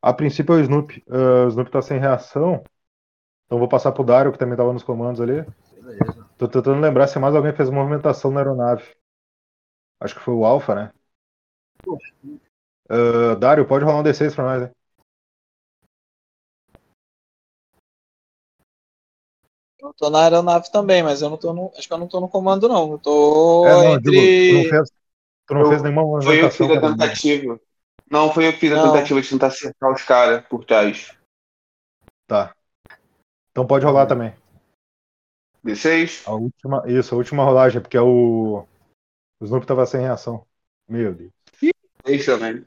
S1: a princípio é o Snoop. Ah, o Snoop tá sem reação. Então vou passar pro Dario, que também tava nos comandos ali.
S2: beleza.
S1: Tô tentando lembrar se mais alguém fez movimentação na aeronave. Acho que foi o Alpha, né? Uh, Dário, pode rolar um D6 pra nós, né?
S5: Eu tô na aeronave também, mas eu não tô no. Acho que eu não tô no comando, não. Eu tô
S1: É, não,
S5: entre.
S1: digo, tu não fez, tu não
S4: Eu-
S1: fez nenhuma
S4: Foi eu que fiz a tentativa. Não, foi eu que fiz a
S5: Não.
S4: tentativa de tentar cercar os caras por trás.
S1: Tá. Então pode rolar também.
S4: D6?
S1: A última, isso, a última rolagem, porque é o. O Snoop tava sem reação. Meu Deus.
S4: Isso também.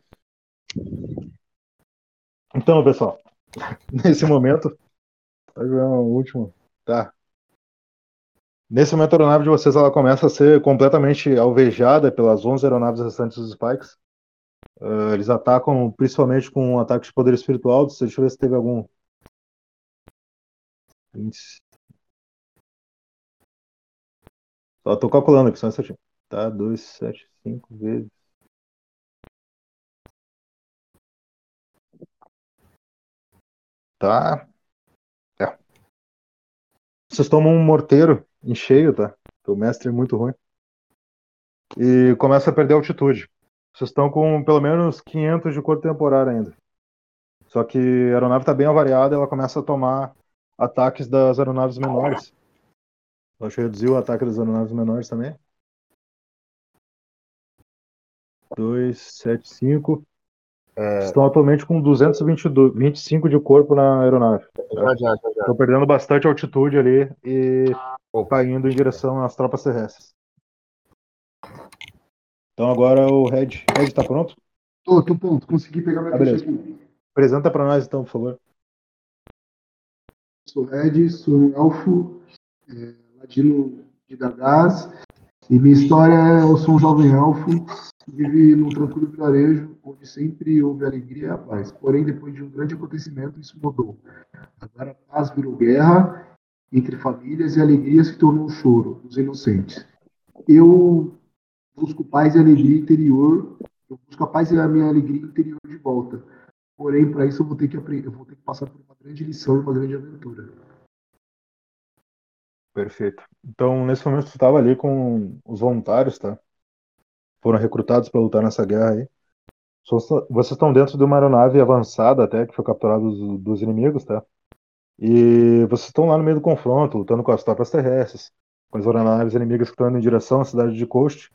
S1: Então, pessoal, [laughs] nesse momento. Vai jogar o último. Tá. Nesse momento, a aeronave de vocês ela começa a ser completamente alvejada pelas 11 aeronaves restantes dos Spikes. Ah, eles atacam principalmente com um ataque de poder espiritual. Deixa eu ver se teve algum. 20. Só tô calculando aqui, só um instantinho. Tá, 2, 7, 5 vezes. Tá. Vocês tomam um morteiro em cheio, tá? O mestre é muito ruim. E começa a perder altitude. Vocês estão com pelo menos 500 de corpo temporário ainda. Só que a aeronave está bem avariada, ela começa a tomar ataques das aeronaves menores. Eu acho que reduziu o ataque das aeronaves menores também. 2, 7, 5. Estão atualmente com 222, 25 de corpo na aeronave.
S2: Já, já, já.
S1: Estão perdendo bastante altitude ali e
S2: Opa.
S1: caindo em direção às tropas terrestres. Então agora o Red. Red tá pronto?
S7: Tô, tô pronto. Consegui pegar minha
S1: Ah, beleza.
S7: aqui.
S1: Apresenta pra nós então, por favor.
S7: Sou Red, sou um elfo, é, ladino de Dagás. E minha história é: eu sou um jovem elfo vive num tranquilo vilarejo onde sempre houve alegria e a paz. Porém, depois de um grande acontecimento, isso mudou. Agora a paz virou guerra entre famílias e a alegria se tornou choro dos inocentes. Eu busco paz e alegria interior. Eu busco a paz e a minha alegria interior de volta. Porém, para isso eu vou ter que aprender, eu vou ter que passar por uma grande lição e uma grande aventura.
S1: Perfeito. Então, nesse momento, tu estava ali com os voluntários, tá? Foram recrutados para lutar nessa guerra aí. Vocês estão dentro de uma aeronave avançada até, que foi capturada dos, dos inimigos, tá? E vocês estão lá no meio do confronto, lutando com as tropas terrestres, com as aeronaves inimigas que estão indo em direção à cidade de Coast.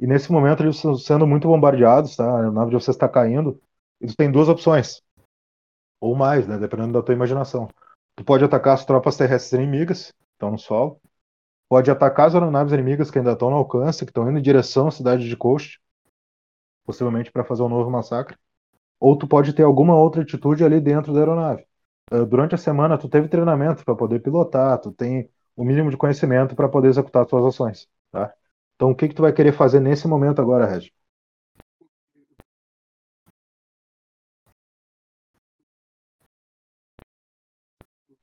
S1: E nesse momento eles estão sendo muito bombardeados, tá? A aeronave de vocês está caindo. E tu tem duas opções. Ou mais, né? Dependendo da tua imaginação. Tu pode atacar as tropas terrestres inimigas, estão no solo. Pode atacar as aeronaves inimigas que ainda estão no alcance, que estão indo em direção à cidade de Coast. Possivelmente para fazer um novo massacre. Ou tu pode ter alguma outra atitude ali dentro da aeronave. Uh, Durante a semana tu teve treinamento para poder pilotar, tu tem o mínimo de conhecimento para poder executar as tuas ações, tá? Então o que que tu vai querer fazer nesse momento agora, Red?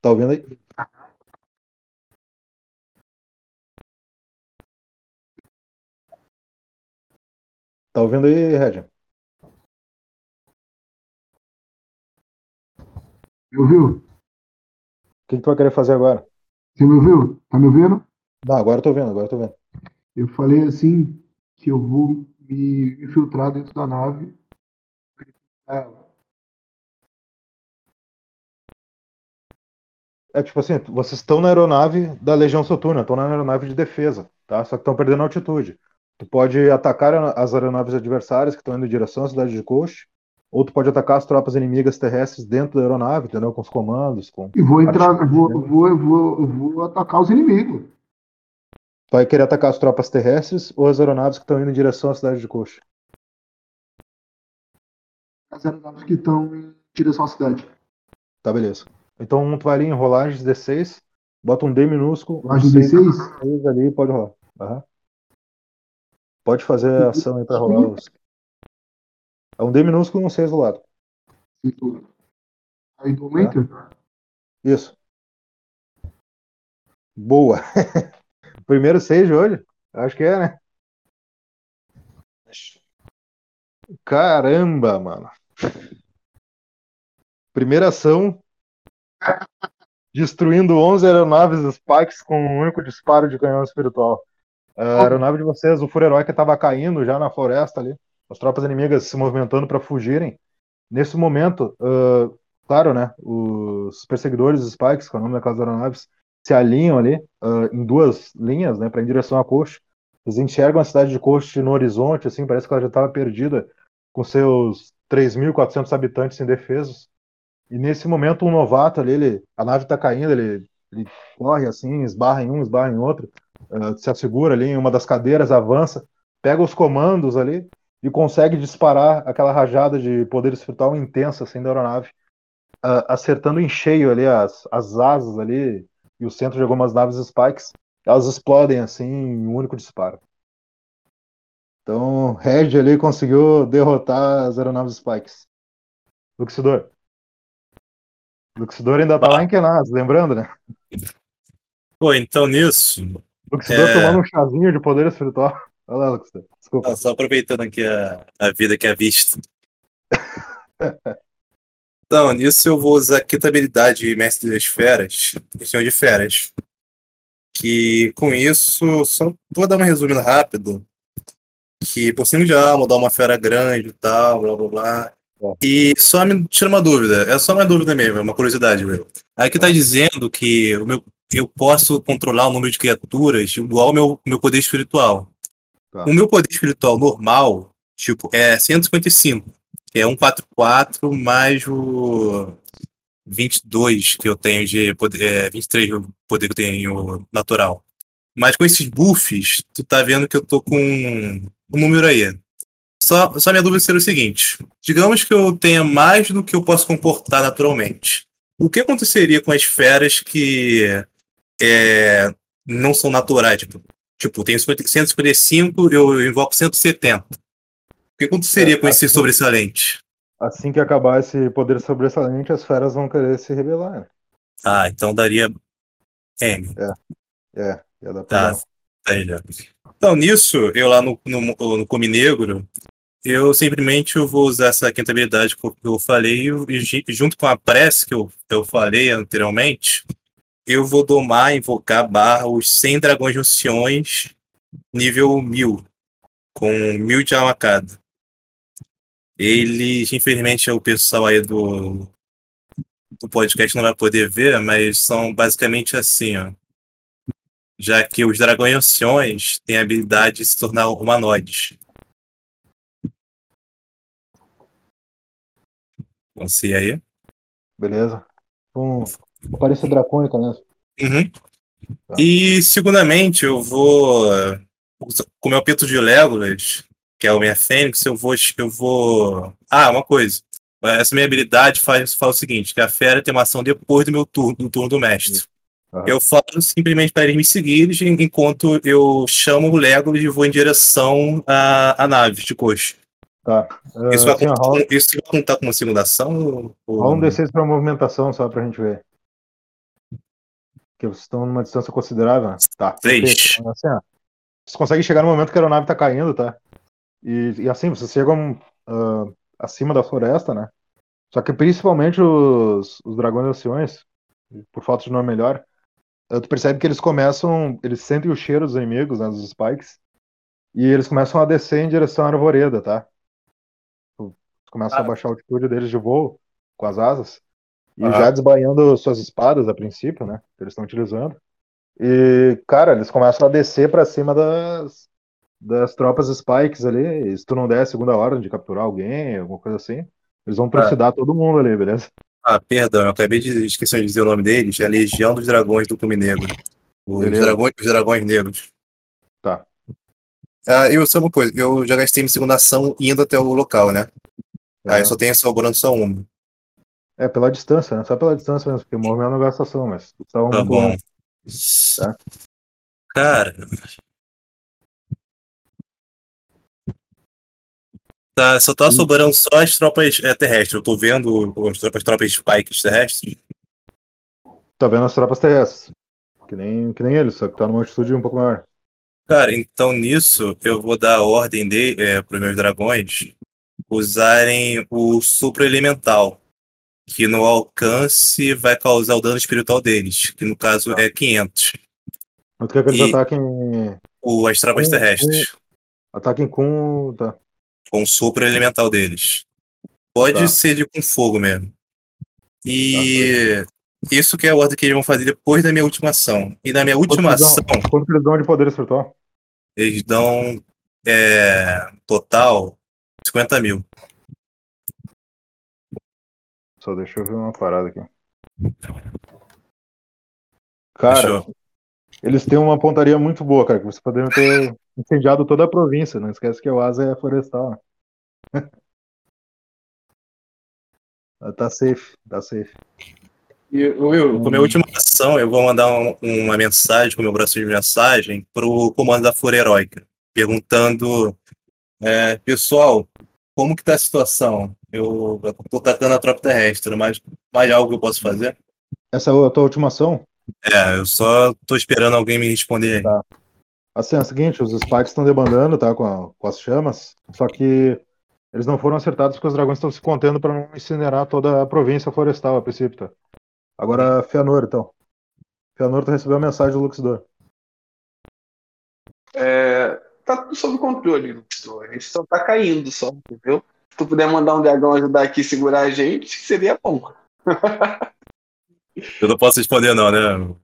S1: Tá ouvindo aí? Tá ouvindo aí, Red?
S7: Me ouviu?
S1: O que que tu vai querer fazer agora?
S7: Você me ouviu? Tá me ouvindo?
S1: Não, agora eu tô vendo, agora eu tô vendo.
S7: Eu falei assim que eu vou me infiltrar dentro da nave.
S1: É tipo assim, vocês estão na aeronave da Legião Soturna, estão na aeronave de defesa, tá? Só que estão perdendo altitude. Tu pode atacar as aeronaves adversárias que estão indo em direção à cidade de Coast, ou tu pode atacar as tropas inimigas terrestres dentro da aeronave, entendeu? Com os comandos, com...
S7: E vou entrar, vou, vou, vou, vou atacar os inimigos.
S1: Vai querer atacar as tropas terrestres ou as aeronaves que estão indo em direção à cidade de Coast?
S7: As aeronaves que estão em direção à cidade.
S1: Tá, beleza. Então tu vai ali em rolagens D6, bota um D minúsculo, um
S7: Rolagem D6?
S1: seis ali pode rolar. Aham. Pode fazer a ação aí pra rolar os. É um D minúsculo e um 6 do lado.
S7: Aí do?
S1: Isso. Boa. [laughs] Primeiro 6 de hoje? Acho que é, né? Caramba, mano. Primeira ação. Destruindo 11 aeronaves Spikes com um único disparo de canhão espiritual. A aeronave de vocês, o Furerói que tava caindo já na floresta ali, as tropas inimigas se movimentando para fugirem. Nesse momento, uh, claro, né, os perseguidores Spikes, que é o nome daquelas aeronaves, se alinham ali uh, em duas linhas, né, para em direção a Coast. Eles enxergam a cidade de Coast no horizonte, assim, parece que ela já estava perdida, com seus 3.400 habitantes indefesos. E nesse momento, um novato ali, ele, a nave está caindo, ele, ele, corre assim, esbarra em um, esbarra em outro, uh, se assegura ali em uma das cadeiras, avança, pega os comandos ali e consegue disparar aquela rajada de poder espiritual intensa assim da aeronave, uh, acertando em cheio ali as, as asas ali e o centro de algumas naves Spikes, elas explodem assim em um único disparo. Então, Red ali conseguiu derrotar as aeronaves Spikes. Luxidor. Luxidor ainda tá lá em Kenaz, lembrando, né?
S3: Pô, então nisso.
S1: Luxidor é... tomando um chazinho de poder espiritual. [laughs] Olha lá, Luxidor. Desculpa.
S3: Ah, só aproveitando aqui a, a vida que é vista. [laughs] então, nisso eu vou usar a quinta habilidade Mestre das Feras, questão de feras. Que com isso, só vou dar uma resumida rápido que por cima de alma dá uma fera grande e tal, blá blá blá. E só me tira uma dúvida, é só uma dúvida mesmo, é uma curiosidade meu. Aqui tá dizendo que o meu, eu posso controlar o número de criaturas igual ao meu, meu poder espiritual. Tá. O meu poder espiritual normal, tipo, é 155, que é 144 mais o 22 que eu tenho de poder, é, 23 o poder que eu tenho natural. Mas com esses buffs, tu tá vendo que eu tô com um número aí. Só, só minha dúvida seria o seguinte: digamos que eu tenha mais do que eu posso comportar naturalmente. O que aconteceria com as feras que é, não são naturais? Tipo, tipo tenho 155, eu invoco 170. O que aconteceria é, com esse sobressalente?
S1: Assim que acabar esse poder sobressalente, as feras vão querer se rebelar. Né?
S3: Ah, então daria
S1: M. É, é.
S3: Já dá pra tá, tá. Então, nisso, eu lá no, no, no Come Negro, eu simplesmente eu vou usar essa quinta habilidade que eu falei e junto com a prece que eu, eu falei anteriormente, eu vou domar, invocar barra os 100 dragões anciões nível 1000, com 1000 de alma. Eles, infelizmente, o pessoal aí do, do podcast não vai poder ver, mas são basicamente assim, ó já que os dragões anciões têm a habilidade de se tornar humanoides. Você aí?
S1: Beleza. Um, aparência dracônica, né?
S3: Uhum. Tá. E, segundamente, eu vou. Com o meu pito de Legolas, que é o minha Fênix, eu vou. Eu vou. Ah, uma coisa. Essa minha habilidade faz, faz o seguinte: que a fera tem uma ação depois do meu turno, do turno do mestre. Uhum. Eu falo simplesmente para eles me seguirem enquanto eu chamo o Legolas e vou em direção à, à nave de coxa.
S1: Tá.
S3: Uh, isso, vai assim, contar, rola... isso vai contar como segunda ação?
S1: Ou... Rola um D6 para movimentação só para a gente ver. Porque vocês estão numa distância considerável. Né? Tá.
S3: Três.
S1: Assim, ó, vocês conseguem chegar no momento que a aeronave está caindo, tá? E, e, assim, vocês chegam uh, acima da floresta, né? Só que principalmente os, os dragões anciões, por falta de nome melhor, tu percebe que eles começam, eles sentem o cheiro dos inimigos, né, dos spikes, e eles começam a descer em direção à arvoreda, tá? Começam ah. a baixar a altitude deles de voo com as asas, e ah. já desbanhando suas espadas a princípio, né, que eles estão utilizando. E, cara, eles começam a descer para cima das, das tropas spikes ali, e se tu não der a segunda ordem de capturar alguém, alguma coisa assim, eles vão trucidar ah. todo mundo ali, beleza?
S3: Ah, perdão, eu acabei de esquecer de dizer o nome deles. É a Legião dos Dragões do Cume Negro. Os dragões, os dragões negros.
S1: Tá.
S3: Ah, eu só uma coisa, eu já gastei minha segunda ação indo até o local, né? É. Aí só tenho sobrando só uma.
S1: É, pela distância, né? Só pela distância mesmo, porque o movimento não gasta ação, mas só
S3: uma. Tá bom. Tá? Cara, Tá, só tá sobrando só as tropas é, terrestres. Eu tô vendo as tropas, as tropas spikes terrestres.
S1: Tá vendo as tropas terrestres. Que nem, que nem eles, só que tá numa altitude um pouco maior.
S3: Cara, então nisso eu vou dar a ordem de, é, pros meus dragões usarem o supro elemental. Que no alcance vai causar o dano espiritual deles. Que no caso é 500.
S1: Mas tu quer que eles e... ataquem
S3: o, as tropas
S1: Com-
S3: terrestres.
S1: Ataquem com. Tá.
S3: Com o sopro elemental deles. Pode
S1: Tá.
S3: ser de com fogo mesmo. E isso que é a ordem que eles vão fazer depois da minha última ação. E na minha última
S1: Quanto
S3: ação,
S1: dão- Quanto que eles dão de poder espiritual?
S3: eles dão é, total 50 mil.
S1: Só deixa eu ver uma parada aqui. Cara,
S3: Fechou?
S1: eles têm uma pontaria muito boa, cara, que vocês poderiam ter incendiado toda a província. Não esquece que o Asa é florestal, né? [laughs] tá safe, tá safe.
S3: E, Will, com a minha última ação, eu vou mandar um- uma mensagem, com o meu braço de mensagem, pro comando da Fúria Heróica, perguntando: é, pessoal, como que tá a situação? Eu, tô atacando a tropa terrestre, mas mais algo que eu posso fazer?
S1: Essa é a tua última ação?
S3: É, eu só tô esperando alguém me responder aí.
S1: Tá. Assim, é o seguinte, os Spikes estão debandando, tá? Com, a- com as chamas. Só que eles não foram acertados porque os dragões estão se contendo para não incinerar toda a província florestal a princípio, tá? Agora, Fëanor, então. Fëanor, tu recebeu a mensagem do Luxdor.
S4: É, tá tudo sob controle, Luxor. A gente só tá caindo só, entendeu? Se tu puder mandar um dragão ajudar aqui segurar a gente, seria bom. [laughs]
S3: Eu não posso responder, não, né?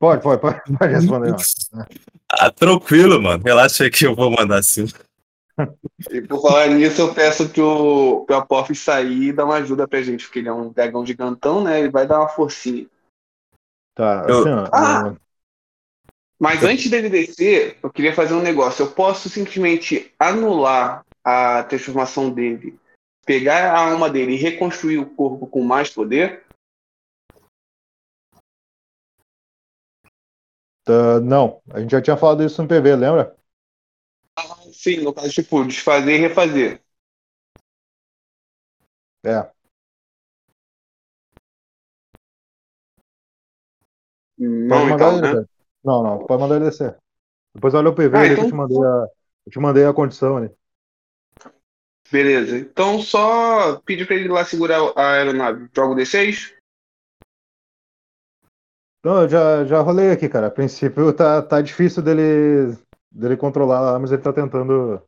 S1: Pode, pode, pode, pode responder. ó.
S3: Ah, tranquilo, mano. Relaxa que eu vou mandar sim.
S4: E por falar nisso, eu peço pro, pro Apophis sair e dar uma ajuda pra gente, porque ele é um dragão gigantão, né? Ele vai dar uma forcinha.
S1: Tá,
S3: Eu-
S1: assim, ó.
S4: Ah! Mas antes dele descer, eu queria fazer um negócio. Eu posso simplesmente anular a transformação dele, pegar a alma dele e reconstruir o corpo com mais poder?
S1: tá, não, a gente já tinha falado isso no PV, lembra?
S4: Sim, no caso, tipo, desfazer e refazer.
S1: É.
S4: Não,
S1: Pode mandar
S4: então, né?
S1: Não, não, pode mandar ele descer. Depois olha o PV
S4: Ah, então-
S1: eu te mandei a, eu te mandei a condição ali.
S4: Beleza. Então só pedir pra ele lá segurar a aeronave. Joga o D6?
S1: Então, eu já, já rolei aqui, cara. A princípio tá, tá difícil dele, dele controlar lá, mas ele tá tentando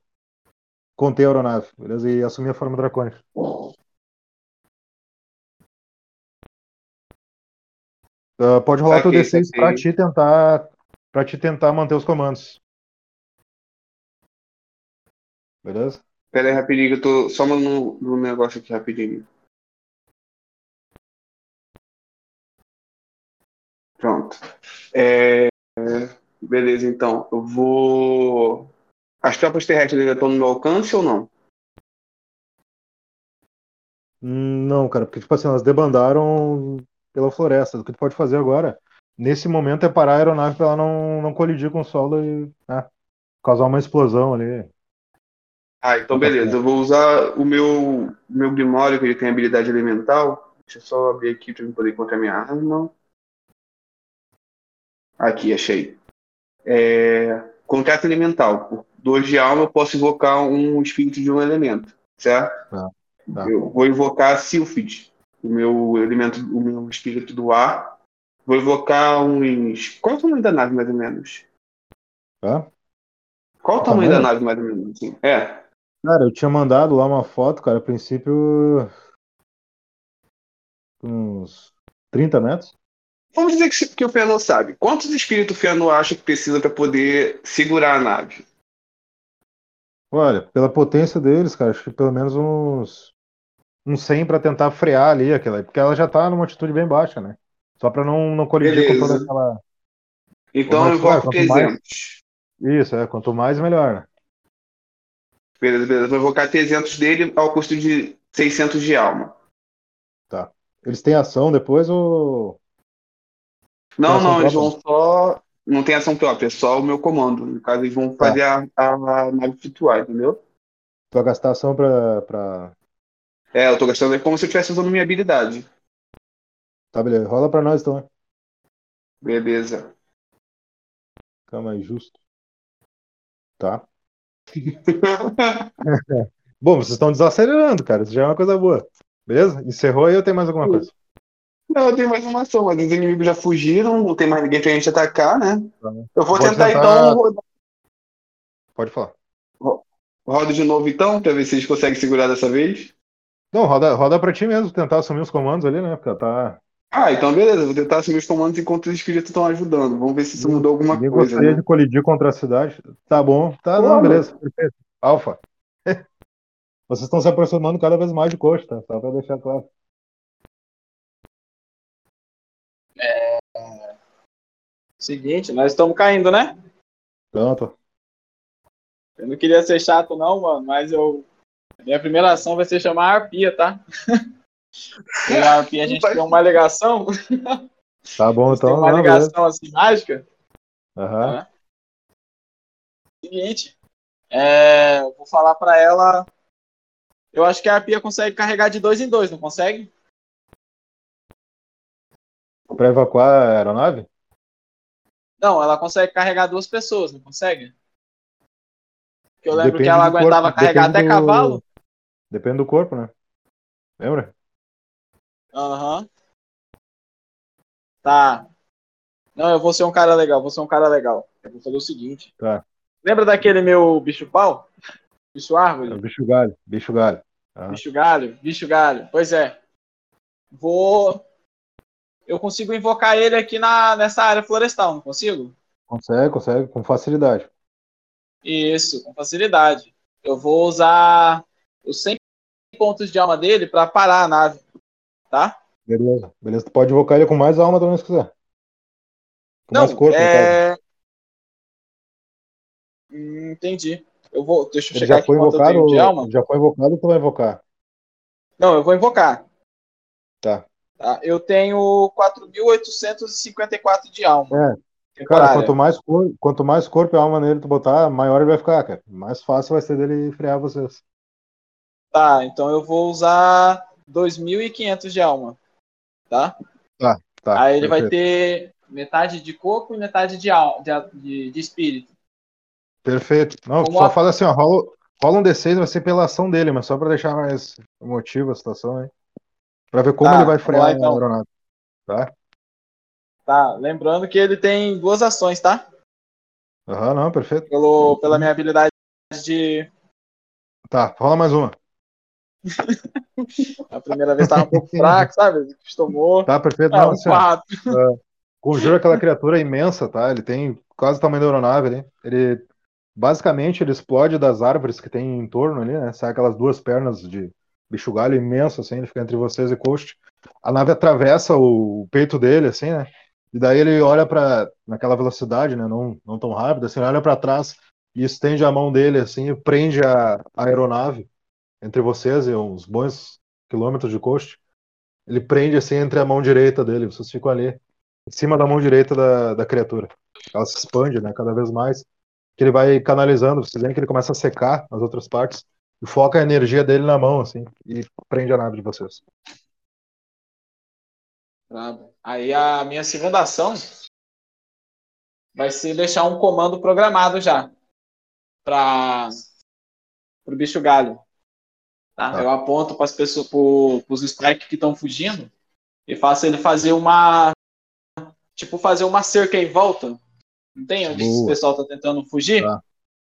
S1: conter a aeronave, beleza? E assumir a forma dracônica. Ah, pode rolar teu
S4: Saquei,
S1: D6 pra te tentar para te tentar manter os comandos. Beleza?
S4: Pera aí rapidinho, que eu tô só no, no negócio aqui rapidinho. Pronto. É, Beleza, então. Eu vou. As tropas terrestres ainda estão no meu alcance ou não?
S1: Não, cara, porque tipo assim, elas debandaram pela floresta. O que tu pode fazer agora, nesse momento, é parar a aeronave pra ela não, não colidir com o solo e né, causar uma explosão ali.
S4: Ah, então beleza. Eu vou usar o meu, meu Grimório, que ele tem habilidade elemental. Deixa eu só abrir aqui para eu poder encontrar minha arma. Aqui, achei. É, contrato elemental. Por dois de alma, eu posso invocar um espírito de um elemento, certo?
S1: Tá, tá.
S4: Eu vou invocar Sylphid, o meu elemento, o meu espírito do ar. Vou invocar uns. Qual é o tamanho da nave, mais ou menos?
S1: Tá?
S4: Qual o
S1: O
S4: tamanho da
S1: tamanho?
S4: nave, mais ou menos? Assim? É.
S1: Cara, eu tinha mandado lá uma foto, cara, a princípio. Uns 30 metros.
S4: Vamos dizer que, que o Fëanor sabe. Quantos espíritos o Fëanor acha que precisa para poder segurar a nave?
S1: Olha, pela potência deles, cara, acho que pelo menos uns. Uns 100 pra tentar frear ali aquela. Porque ela já tá numa altitude bem baixa, né? Só pra não, não colidir com
S4: Beleza.
S1: toda aquela.
S4: Então eu invoco
S1: quanto mais-
S4: 300.
S1: Isso, é. Quanto mais, melhor, né?
S4: Beleza, beleza. Vou invocar 300 dele ao custo de 600 de alma.
S1: Eles têm ação depois ou.
S4: Não, não, eles
S1: própria?
S4: vão só. Não tem ação própria, é só o meu comando. No caso, eles vão fazer a, a nave flutuar, entendeu?
S1: Tu vai gastar ação pra. pra...
S4: É, eu tô gastando é como se eu estivesse usando minha habilidade.
S1: Tá, beleza. Rola pra nós então, né?
S4: Beleza.
S1: Calma aí, justo. Tá. [laughs] Bom, vocês estão desacelerando, cara. Isso já é uma coisa boa. Beleza? Encerrou aí ou tem mais alguma coisa?
S4: Não, eu tenho mais uma ação, mas os inimigos já fugiram, não tem mais ninguém pra gente atacar, né?
S1: Tá.
S4: Eu vou
S1: Vou
S4: tentar,
S1: tentar-
S4: então rodar
S1: pode falar.
S4: Roda de novo então, pra ver se eles conseguem segurar dessa vez.
S1: Não, roda, roda pra ti mesmo, tentar assumir os comandos ali, né? Porque tá.
S4: Ah, então beleza, vou tentar assumir os comandos enquanto os espíritos estão ajudando. Vamos ver se isso mudou alguma
S1: Ninguém
S4: coisa.
S1: gostaria
S4: Né?
S1: de colidir contra a cidade. Tá bom, tá,
S4: Pô,
S1: não, beleza, perfeito. Alfa. [laughs] Vocês estão se aproximando cada vez mais de coxa, tá? Só pra deixar claro.
S5: Seguinte, nós estamos caindo, né?
S1: Pronto.
S5: Eu não queria ser chato, não, mano, mas eu. Minha primeira ação vai ser chamar a Arpia, tá? [laughs] E a Arpia a gente tem uma ligação.
S1: Tá bom,
S5: tem
S1: então.
S5: uma
S1: Não, beleza.
S5: ligação assim mágica.
S1: Aham.
S5: Seguinte, é, eu vou falar pra ela. Eu acho que a Arpia consegue carregar de dois em dois, não consegue?
S1: Pra evacuar a aeronave?
S5: Não, ela consegue carregar duas pessoas, não consegue? Porque eu lembro
S1: Depende
S5: que ela
S1: do
S5: aguentava
S1: corpo,
S5: carregar
S1: depende
S5: até
S1: do-
S5: cavalo.
S1: Depende do corpo, né? Lembra?
S5: Aham. Tá. Não, eu vou ser um cara legal, vou ser um cara legal. Eu vou fazer o seguinte.
S1: Tá.
S5: Lembra daquele meu bicho pau? Bicho
S1: É
S5: árvore?
S1: o bicho galho, bicho galho. Ah.
S5: Bicho galho? Bicho galho. Pois é. Vou. Eu consigo invocar ele aqui na, nessa área florestal, não consigo?
S1: Consegue, consegue, com facilidade.
S5: Isso, com facilidade. Eu vou usar os 100 pontos de alma dele pra parar a nave. Tá?
S1: Beleza, beleza. Tu pode invocar ele com mais alma também se quiser. Com
S5: Não,
S1: mais corpo,
S5: é... Hum, entendi. Eu vou, deixa eu
S1: Ele
S5: checar
S1: já
S5: aqui
S1: foi
S5: quanto eu
S1: invocado,
S5: tenho de alma.
S1: já foi invocado ou tu vai invocar?
S5: Não, eu vou invocar.
S1: Tá.
S5: Tá? Eu tenho 4.854 de alma.
S1: É, Cara, quanto mais, cor, quanto mais corpo e alma nele tu botar, maior ele vai ficar, cara. Mais fácil vai ser dele frear vocês.
S5: Tá, então eu vou usar 2.500 de alma. Tá?
S1: Tá,
S5: Aí ele vai
S1: perfeito.
S5: ter metade de corpo e metade de, al- de, de, espírito.
S1: Perfeito. Não,
S5: Como
S1: só
S5: a-
S1: fala assim, ó, rola, rola um D6, vai ser pela ação dele, mas só pra deixar mais emotiva a situação, hein? Pra ver como
S5: Tá,
S1: ele vai frear
S5: lá, então.
S1: a aeronave. Tá?
S5: Tá? Lembrando que ele tem duas ações, tá?
S1: Aham, não, perfeito.
S5: Pelo, pela minha habilidade de.
S1: Tá, rola mais uma.
S5: A primeira vez tava um pouco fraco, sabe? Acostumou.
S1: Tá, perfeito. Não,
S5: um
S1: assim, ó,
S5: 4. [laughs]
S1: Conjura aquela criatura imensa, tá? Ele tem quase o tamanho da aeronave ali. Ele basicamente ele explode das árvores que tem em torno ali, né? Sai aquelas duas pernas de bicho galho imenso, assim, ele fica entre vocês e Coast. A nave atravessa o, peito dele, assim, né? E daí ele olha para naquela velocidade, né? Não, não tão rápido, assim, ele olha para trás e estende a mão dele, assim, e prende a, a aeronave entre vocês e uns bons quilômetros de Coast. Ele prende, assim, entre a mão direita dele. Vocês ficam ali em cima da mão direita da, da criatura. Ela se expande, né, cada vez mais. Que ele vai canalizando, vocês veem que ele começa a secar as outras partes e foca a energia dele na mão, assim, e prende a nave de vocês.
S5: Aí a minha segunda ação vai ser deixar um comando programado já para o bicho galho. Tá?
S1: Tá.
S5: Eu aponto para as pessoas, para os strikes que estão fugindo e faço ele fazer uma tipo fazer uma cerca em volta. Não tem onde esse pessoal tá tentando fugir?
S1: Tá.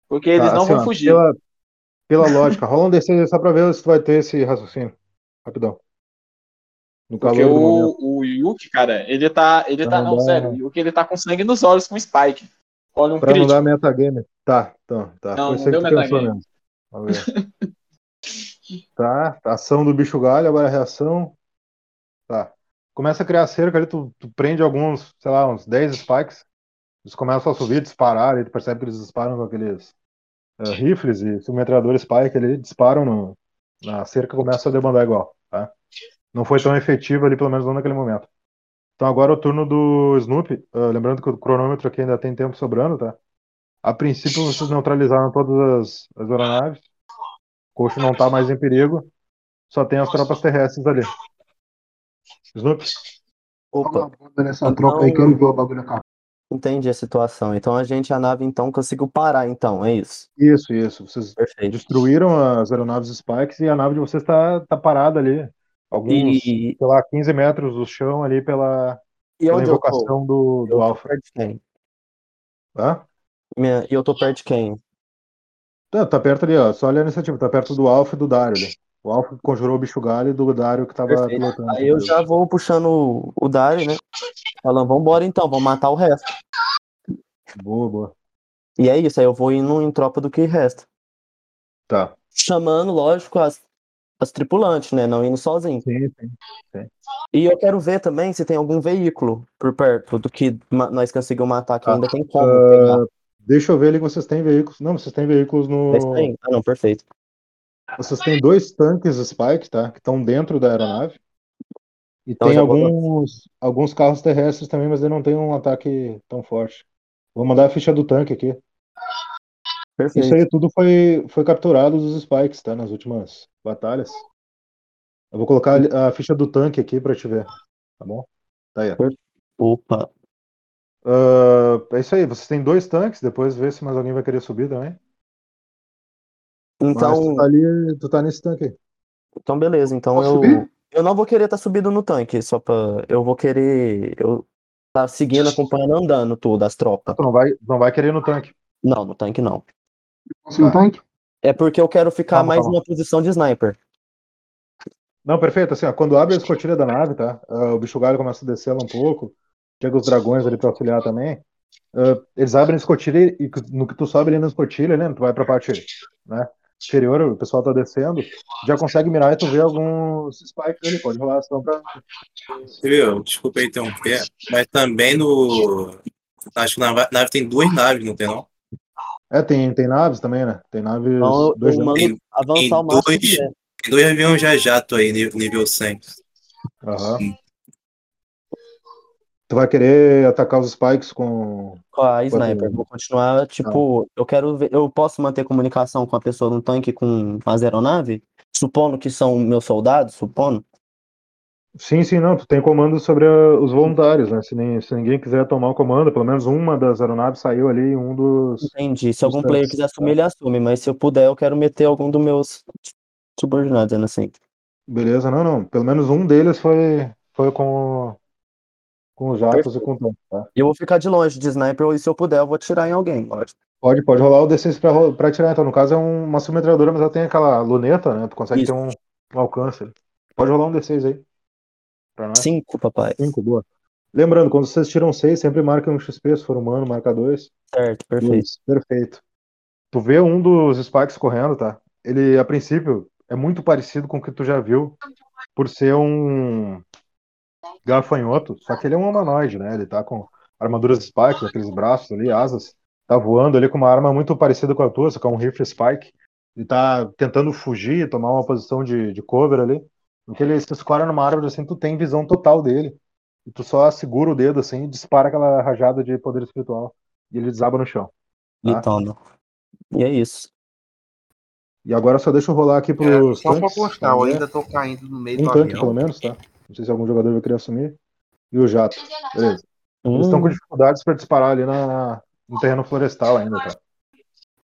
S5: Porque eles
S1: Tá,
S5: não
S1: assim,
S5: vão fugir.
S1: Pela, pela lógica, rola um D6 só pra ver se tu vai ter esse raciocínio. Rapidão. No calor
S5: Porque o, o Yuki, cara, ele tá. Ele tá.
S1: Não
S5: Não, sério, o Yuki ele tá com sangue nos olhos com Spike. Olha um
S1: Pra não
S5: crítico.
S1: dar metagame. Tá, então, tá.
S5: Não,
S1: Foi
S5: não deu metagame. [laughs]
S1: tá, ação do bicho galho, agora a reação. Tá. Começa a criar cerca ali, tu, tu prende alguns, sei lá, uns 10 spikes. Eles começam a subir, disparar, e tu percebe que eles disparam com aqueles eh, rifles e submetralhadores spike ali, disparam no, na cerca começa a debandar igual, tá? Não foi tão efetivo ali, pelo menos não naquele momento. Então agora é o turno do Snoopy. Ah, lembrando que o cronômetro aqui ainda tem tempo sobrando, tá? A princípio vocês neutralizaram todas as, as aeronaves. O coxo não tá mais em perigo. Só tem as tropas terrestres ali.
S7: Uma
S6: Opa,
S7: nessa
S6: Então-
S7: tropa aí, ver o bagulho acabar.
S6: entendi a situação. Então a gente, a nave, então, conseguiu parar, então, é isso.
S1: isso, isso. Vocês
S6: Perfeito.
S1: destruíram as aeronaves Spikes e a nave de vocês tá, tá parada ali. Alguns,
S6: E,
S1: sei lá, 15 metros do chão ali pela,
S6: e
S1: pela
S6: eu
S1: invocação do,
S6: Eu
S1: do
S6: de quem?
S1: Tá?
S6: Minha- E eu tô perto de quem?
S1: Tá, tá perto ali, ó. Só olha a iniciativa, tá perto do Alfa e do Dario ali. O Alfa que conjurou o bicho galho e do Dario que tava
S6: Perfeito.
S1: pilotando.
S6: Aí eu já vou puxando o- Dario, né? Falando, vambora então, vamos matar o resto.
S1: Boa, boa.
S6: E é isso, aí eu vou indo em tropa do que resta.
S1: Tá.
S6: Chamando, lógico, as, as tripulantes, né? Não indo sozinho.
S1: Sim, sim.
S6: E eu quero ver também se tem algum veículo por perto do que nós conseguimos matar, que
S1: Ah,
S6: ainda tem como
S1: ah,
S6: pegar.
S1: Deixa eu ver ali que vocês têm veículos. Não, vocês têm veículos no.
S6: Mas tem? Ah, não, perfeito.
S1: Vocês têm dois tanques Spike, tá? Que estão dentro da aeronave. E
S6: Então
S1: tem
S6: vou-
S1: alguns, alguns carros terrestres também, mas ele não tem um ataque tão forte. Vou mandar a ficha do tanque aqui.
S6: Perfeito.
S1: Isso aí tudo foi, foi capturado dos Spikes, tá? Nas últimas batalhas. Eu vou colocar a ficha do tanque aqui pra te ver. Tá bom? Tá aí. ó.
S6: Opa.
S1: Ah, é isso aí. Vocês têm dois tanques. Depois vê se mais alguém vai querer subir também. Mas
S6: Então,
S1: tu tá ali, tu tá nesse tanque aí.
S6: então beleza. Então
S7: Posso
S6: eu,
S7: subir?
S6: eu não vou querer estar subido no tanque, só pra. Eu vou querer. Eu tá seguindo, acompanhando, andando tudo, as tropas.
S1: Tu não vai, não vai querer ir no tanque.
S6: Não, no tanque não.
S7: No tanque?
S6: É porque eu quero ficar
S1: Calma,
S6: mais
S1: calma.
S6: numa posição de sniper.
S1: Não, perfeito. Assim, ó, quando abre a escotilha da nave, tá? ah, o bicho galho começa a descer ela um pouco. Chega os dragões ali pra auxiliar também. ah, eles abrem a escotilha e no que tu sobe ali na escotilha, né? Tu vai pra parte né, inferior, o pessoal tá descendo. Já consegue mirar e tu vê alguns spikes ali. Pode rolar ação pra.
S3: Viu? Desculpa aí interromper, mas também no. Acho que na nave tem duas naves, não tem não?
S1: É, tem, tem naves também, né? Tem naves.
S6: Então eu,
S1: dois
S6: eu mando
S3: Tem-
S6: avançar
S3: tem
S6: o máximo
S3: dois. Tem dois aviões já jato aí, nível, nível 100.
S1: Aham. Tu vai querer atacar os spikes com.
S6: Com a sniper. Vou continuar, tipo, eu quero ver. Eu posso manter comunicação com a pessoa no tanque com as aeronaves? Supondo que são meus soldados, supondo.
S1: Sim, sim, não. Tu tem comando sobre a- os voluntários, né? Se, nem- se ninguém quiser tomar o comando, pelo menos uma das aeronaves saiu ali, um dos.
S6: Entendi. Se algum player quiser assumir, ele assume, mas se eu puder, eu quero meter algum dos meus subordinados, dizendo assim.
S1: Beleza, não, não. Pelo menos um deles foi, foi com, com os jatos e com o tá?
S6: E eu vou ficar de longe de sniper, e se eu puder, eu vou atirar em alguém, lógico.
S1: Pode, pode rolar o D6 pra, pra atirar. Então, no caso, é um- uma submetralhadora, mas ela tem aquela luneta, né? Tu consegue
S6: Isso.
S1: ter um, um alcance. Pode rolar um D6 aí. Pra nós.
S6: Cinco, papai.
S1: Cinco, boa. Lembrando, quando vocês tiram seis, sempre marca um XP, se for humano, marca dois.
S6: Certo, perfeito.
S1: Dois. Perfeito. Tu vê um dos Spikes correndo, tá? Ele, a princípio, é muito parecido com o que tu já viu, por ser um gafanhoto, só que ele é um humanoide, né? Ele tá com armaduras Spike, aqueles braços ali, asas. Tá voando ali com uma arma muito parecida com a tua, só que é um rifle Spike. Ele tá tentando fugir, tomar uma posição de, de cover ali. Porque ele se escora numa árvore assim, tu tem visão total dele. E tu só segura o dedo assim e dispara aquela rajada de poder espiritual. E ele desaba no chão.
S6: E
S1: Tá.
S6: toma. E é isso.
S1: E agora só deixa eu rolar aqui
S2: É,
S1: pros
S2: só pra constar, eu
S1: ver.
S2: ainda tô caindo no meio
S1: Um
S2: do
S1: tanque,
S2: avião.
S1: pelo menos, tá? Não sei se algum jogador vai querer assumir. E o jato. Beleza. Eles estão
S6: Hum,
S1: com dificuldades para disparar ali na, no terreno florestal ainda, tá?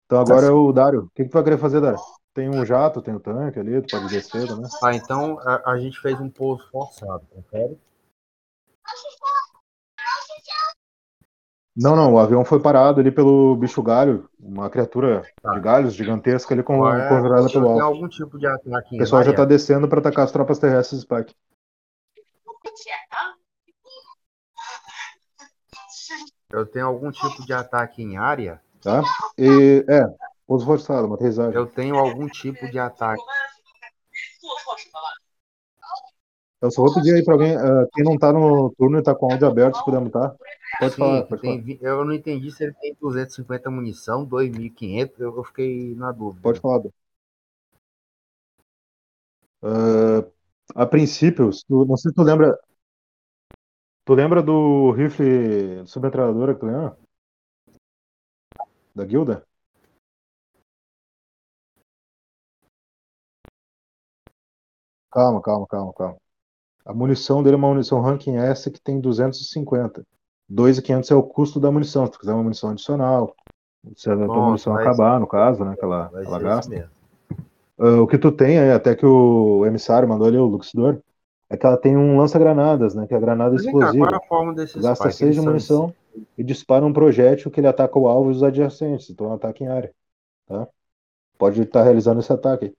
S1: Então agora é o Dário. O que, que tu vai querer fazer, Dário? Tem um jato, tem o tanque ali, tu pode descer também.
S2: Tá, então a, a gente fez um pouso forçado, confere?
S1: Não, não, o avião foi parado ali pelo bicho galho, uma criatura
S2: Tá.
S1: de galhos gigantesca ali com,
S2: é-
S1: conjurada pelo
S2: tem
S1: alto.
S2: algum tipo de ataque
S1: O pessoal já
S2: área,
S1: tá descendo para atacar as tropas terrestres Spike.
S2: Eu tenho algum tipo de ataque em área,
S1: Tá? E, é, pouso forçado, uma aterrissagem.
S2: eu tenho algum tipo de ataque.
S1: Eu só vou pedir aí pra alguém, ah, quem não tá no turno e tá com o áudio aberto, se puder mutar. Pode
S2: Sim,
S1: falar, pode falar.
S2: eu não entendi se ele tem 250 munição, 2.500, eu, eu fiquei na dúvida.
S1: Pode falar. Dan. A princípio, tu- não sei se tu lembra. Tu lembra do rifle submetralhadora que tu lembra? Da guilda? Calma, calma, calma, calma. A munição dele é uma munição ranking S que tem 250. 2.500 é o custo da munição. Se tu quiser uma munição adicional, se a tua munição acabar, no caso, né? Que ela,
S2: Vai
S1: ela gasta.
S2: mesmo.
S1: Ah, o que tu tem aí, até que o emissário mandou ali, o Luxidor, é que ela tem um lança-granadas, né? Que é a granada
S2: Mas vem cá,
S1: explosiva.
S2: é a forma desses
S1: Gasta
S2: spikes?
S1: 6
S2: Eles
S1: de
S2: são-
S1: munição e dispara um projétil que ele ataca o alvo e os adjacentes, então é um ataque em área. Tá? pode estar realizando esse ataque.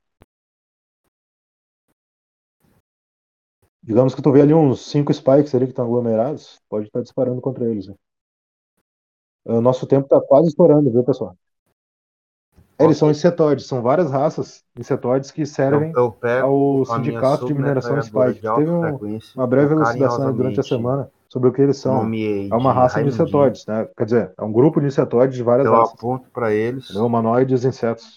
S1: Digamos que tu vê ali uns cinco spikes ali que estão aglomerados, pode estar disparando contra eles. Né? O nosso tempo está quase estourando, viu, pessoal? Eles são insetoides, são várias raças insetoides que servem
S2: Eu, eu pego
S1: ao Sindicato de Mineração Spike.
S2: de
S1: Teve um- uma breve
S2: eu
S1: elucidação durante a semana sobre o que eles são.
S2: nomeei
S1: É uma raça de insetoides, né? Quer dizer, é um grupo de insetoides de várias
S2: Eu
S1: raças.
S2: aponto para eles,
S1: Entendeu? Humanoides e insetos.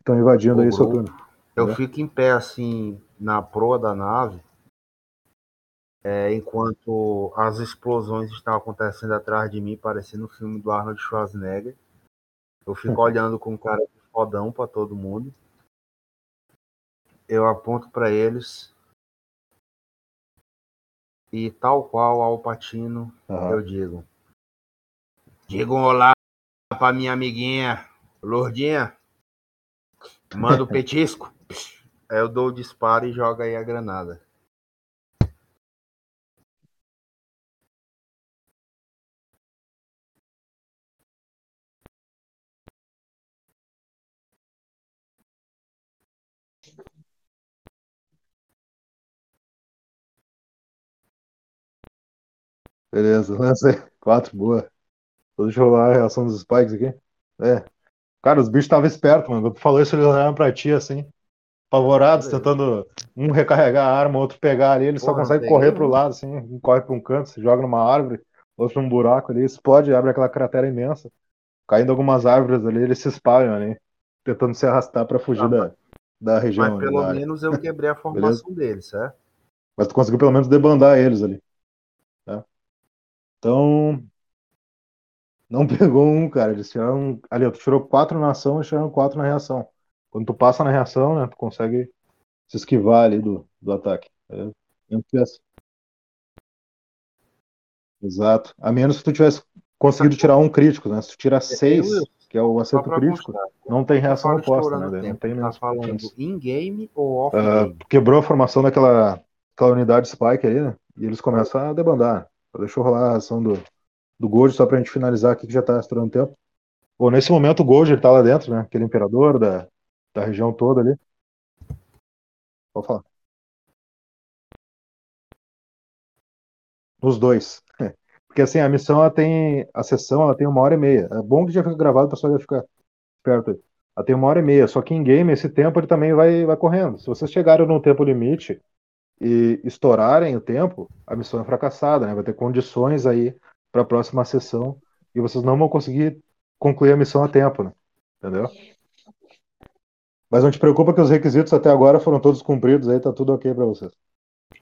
S1: Estão invadindo
S2: O
S1: aí
S2: grupo.
S1: Soturno.
S2: eu
S1: né?
S2: fico em pé assim na proa da nave, é, enquanto as explosões estão acontecendo atrás de mim, parecendo o filme do Arnold Schwarzenegger. Eu fico olhando com cara de fodão para todo mundo. Eu aponto para eles e tal qual ao Patino
S1: Aham.
S2: eu digo. Diga um olá pra minha amiguinha Lourdinha. Manda o [laughs] petisco. Aí eu dou o disparo e jogo aí a granada.
S1: Beleza, lancei. Quatro, boa. Deixa eu rolar a reação dos spikes aqui. É. Cara, os bichos estavam espertos, mano. Quando tu falou isso, eles olharam pra ti assim, apavorados,
S2: Beleza.
S1: tentando um recarregar a arma, outro pegar ali. Ele só
S2: Porra, não
S1: consegue correr pro lado, assim, um corre pra um canto, se joga numa árvore, outro num buraco ali, explode, abre aquela cratera imensa. Caindo algumas árvores ali, eles se espalham ali, tentando se arrastar pra fugir
S2: Ah,
S1: da, da região.
S2: Mas pelo menos eu quebrei a formação deles, certo?
S1: Mas tu conseguiu pelo menos debandar eles ali. Tá? Então. Não [laughs] pegou um, cara. Eles tiraram. Ali, ó, tu tirou quatro na ação e tiraram quatro na reação. Quando tu passa na reação, né? Tu consegue se esquivar ali do, do ataque. É, mesmo que tivesse- Exato. A menos que tu tivesse conseguido tirar um crítico, né? Se tu tirar seis,
S2: Wilson,
S1: que é o acerto crítico, não tem reação oposta, né? Não tem
S2: Tá
S1: mesmo
S2: falando
S1: chance.
S2: in-game ou
S1: Ah,
S2: off-game?
S1: quebrou a formação daquela aquela unidade Spike ali, né? E eles começam a debandar. Deixa eu rolar a ação do, do Gold só pra gente finalizar aqui que já tá estourando tempo. Bom, nesse momento o Gold ele tá lá dentro, né? Aquele imperador da, da região toda ali. Pode falar. Os dois. [laughs] Porque assim, a missão ela tem. A sessão ela tem uma hora e meia. É bom que já fica gravado, o pessoal já fica perto. Ela tem uma hora e meia. Só que em game esse tempo ele também vai, vai correndo. Se vocês chegarem no tempo limite e estourarem o tempo, a missão é fracassada, né? Vai ter condições aí para a próxima sessão e vocês não vão conseguir concluir a missão a tempo, né? Entendeu? Mas não te preocupa que os requisitos até agora foram todos cumpridos, aí tá tudo ok para vocês.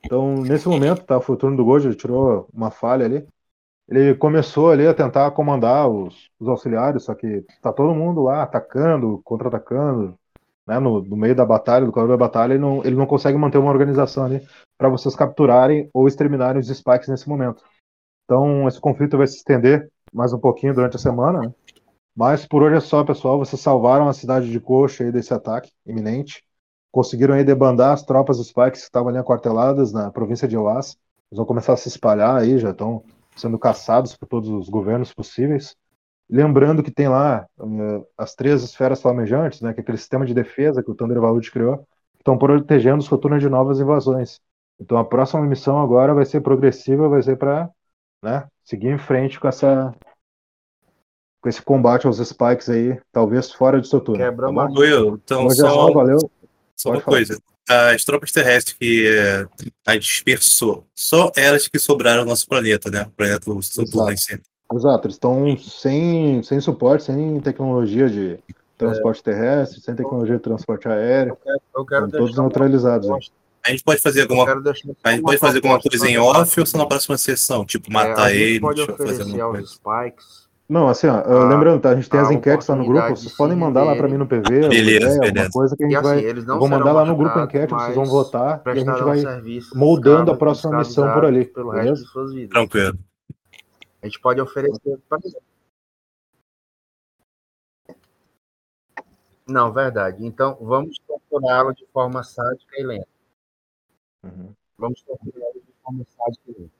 S1: Então, nesse momento, tá, o turno do Gojo, tirou uma falha ali. Ele começou ali a tentar comandar os, os auxiliares, só que tá todo mundo lá atacando, contra-atacando, né, no, no meio da batalha, do calor da batalha, ele não, ele não consegue manter uma organização ali para vocês capturarem ou exterminarem os spikes nesse momento. Então, esse conflito vai se estender mais um pouquinho durante a semana, né? Mas por hoje é só, pessoal. Vocês salvaram a cidade de Coxa aí desse ataque iminente. Conseguiram aí debandar as tropas dos Spikes que estavam ali aquarteladas na província de Oás. Eles vão começar a se espalhar aí, já estão sendo caçados por todos os governos possíveis. Lembrando que tem lá uh, as três esferas flamejantes, né, que é aquele sistema de defesa que o Thunder Vault criou, que estão protegendo os futuros de novas invasões. Então a próxima missão agora vai ser progressiva, vai ser para né, seguir em frente com essa com esse combate aos spikes aí, talvez fora de estrutura.
S2: Quebra
S1: tá bom?
S2: uma-
S3: Will, então
S1: Hoje é
S3: só,
S1: valeu.
S3: só
S1: Pode
S3: uma
S1: falar.
S3: coisa. As tropas terrestres que é, a dispersou, só elas que sobraram no nosso planeta, né? O planeta do Saturno em si.
S1: Exato, eles estão sem, sem suporte, sem tecnologia de transporte terrestre, sem tecnologia de transporte aéreo,
S2: Eu quero, eu quero
S1: todos
S2: uma
S1: neutralizados. aí.
S2: proposta.
S3: A gente pode fazer alguma, a gente pode fazer alguma coisa em off ou só na próxima sessão? Tipo,
S2: É,
S3: matar
S2: a gente
S3: eles
S2: pode
S3: ou fazer
S2: oferecer
S3: alguma.
S2: Spikes
S1: Não, assim, ó,
S2: A-
S1: lembrando, tá? A gente tem
S2: a
S1: as enquetes lá no grupo, vocês
S2: de
S1: podem mandar lá pra mim no PV,
S3: Beleza,
S1: ideia, alguma
S3: beleza.
S1: coisa que a
S2: E
S1: gente
S2: assim,
S1: vai. vou mandar lá no grupo enquete, vocês vão votar e a gente vai moldando a próxima missão por ali,
S2: Pelo
S1: beleza?
S2: resto de suas vidas.
S3: Tranquilo.
S2: A gente pode oferecer pra Não, verdade. Então, vamos torturá-lo de forma sádica e lenta.
S1: Uhum.
S2: Vamos torturá-lo de forma sádica e lenta.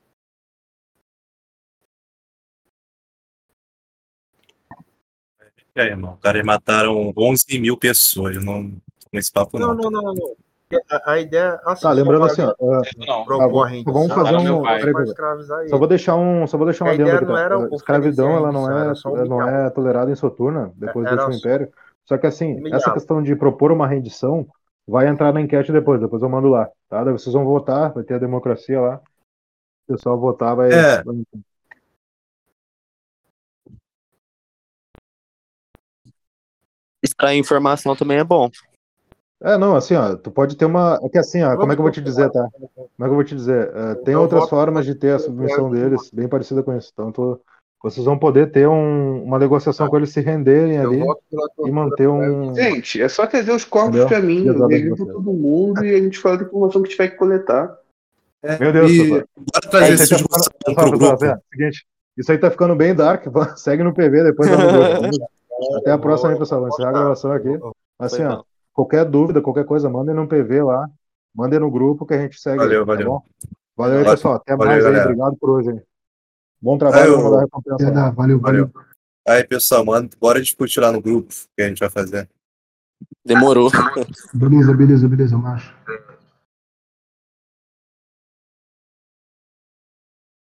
S3: É, irmão, os caras mataram 11 mil pessoas, não com esse papo
S2: Não,
S3: não.
S2: não, não, não. A, a ideia. Assim,
S1: Tá, lembrando
S2: só
S1: assim, ó,
S5: Não.
S1: vamos fazer
S5: um- peraí,
S1: só vou deixar um, só vou deixar um
S2: A
S1: adendo aqui, tá? escravidão ela não é, ela não é tolerada em Soturna depois do último império. Só que assim, essa questão de propor uma rendição vai entrar na enquete depois, depois eu mando lá, tá? Daí vocês vão votar, vai ter a democracia lá. O pessoal votar vai.
S3: É.
S1: vai-
S6: Extrair informação também é bom.
S1: É, não, assim, ó, tu pode ter uma. É que assim, ó, como é que eu vou te dizer, tá? Como é que eu vou te dizer? É, tem outras formas de ter a submissão deles, bem parecida com isso. Então, tu- vocês vão poder ter um- uma negociação com eles se renderem ali e manter um.
S4: Gente, é só trazer os corpos pra mim, eu ligo pra todo mundo e a gente fala da informação que tiver que coletar.
S1: Meu Deus,
S3: E bora trazer esse
S1: tá ficando-
S3: pro
S1: ó, seguinte, isso aí tá ficando bem dark. [laughs] Segue no PV depois. [laughs] Até a próxima aí, pessoal. Vou encerrar a gravação aqui. Assim, ó. Qualquer dúvida, qualquer coisa, mandem no PV lá. Mandem no grupo que a gente segue.
S3: Valeu,
S1: aí, tá
S3: valeu.
S1: bom? Valeu aí,
S3: Valeu,
S1: pessoal. Até
S3: valeu,
S1: mais aí.
S3: galera.
S1: Obrigado por hoje. Hein? Bom trabalho.
S3: Valeu.
S1: A recompensa.
S7: Valeu, valeu.
S3: Valeu. Aí, pessoal, manda, bora discutir lá no grupo o que a gente vai fazer.
S6: Demorou.
S7: Beleza, beleza, beleza, macho.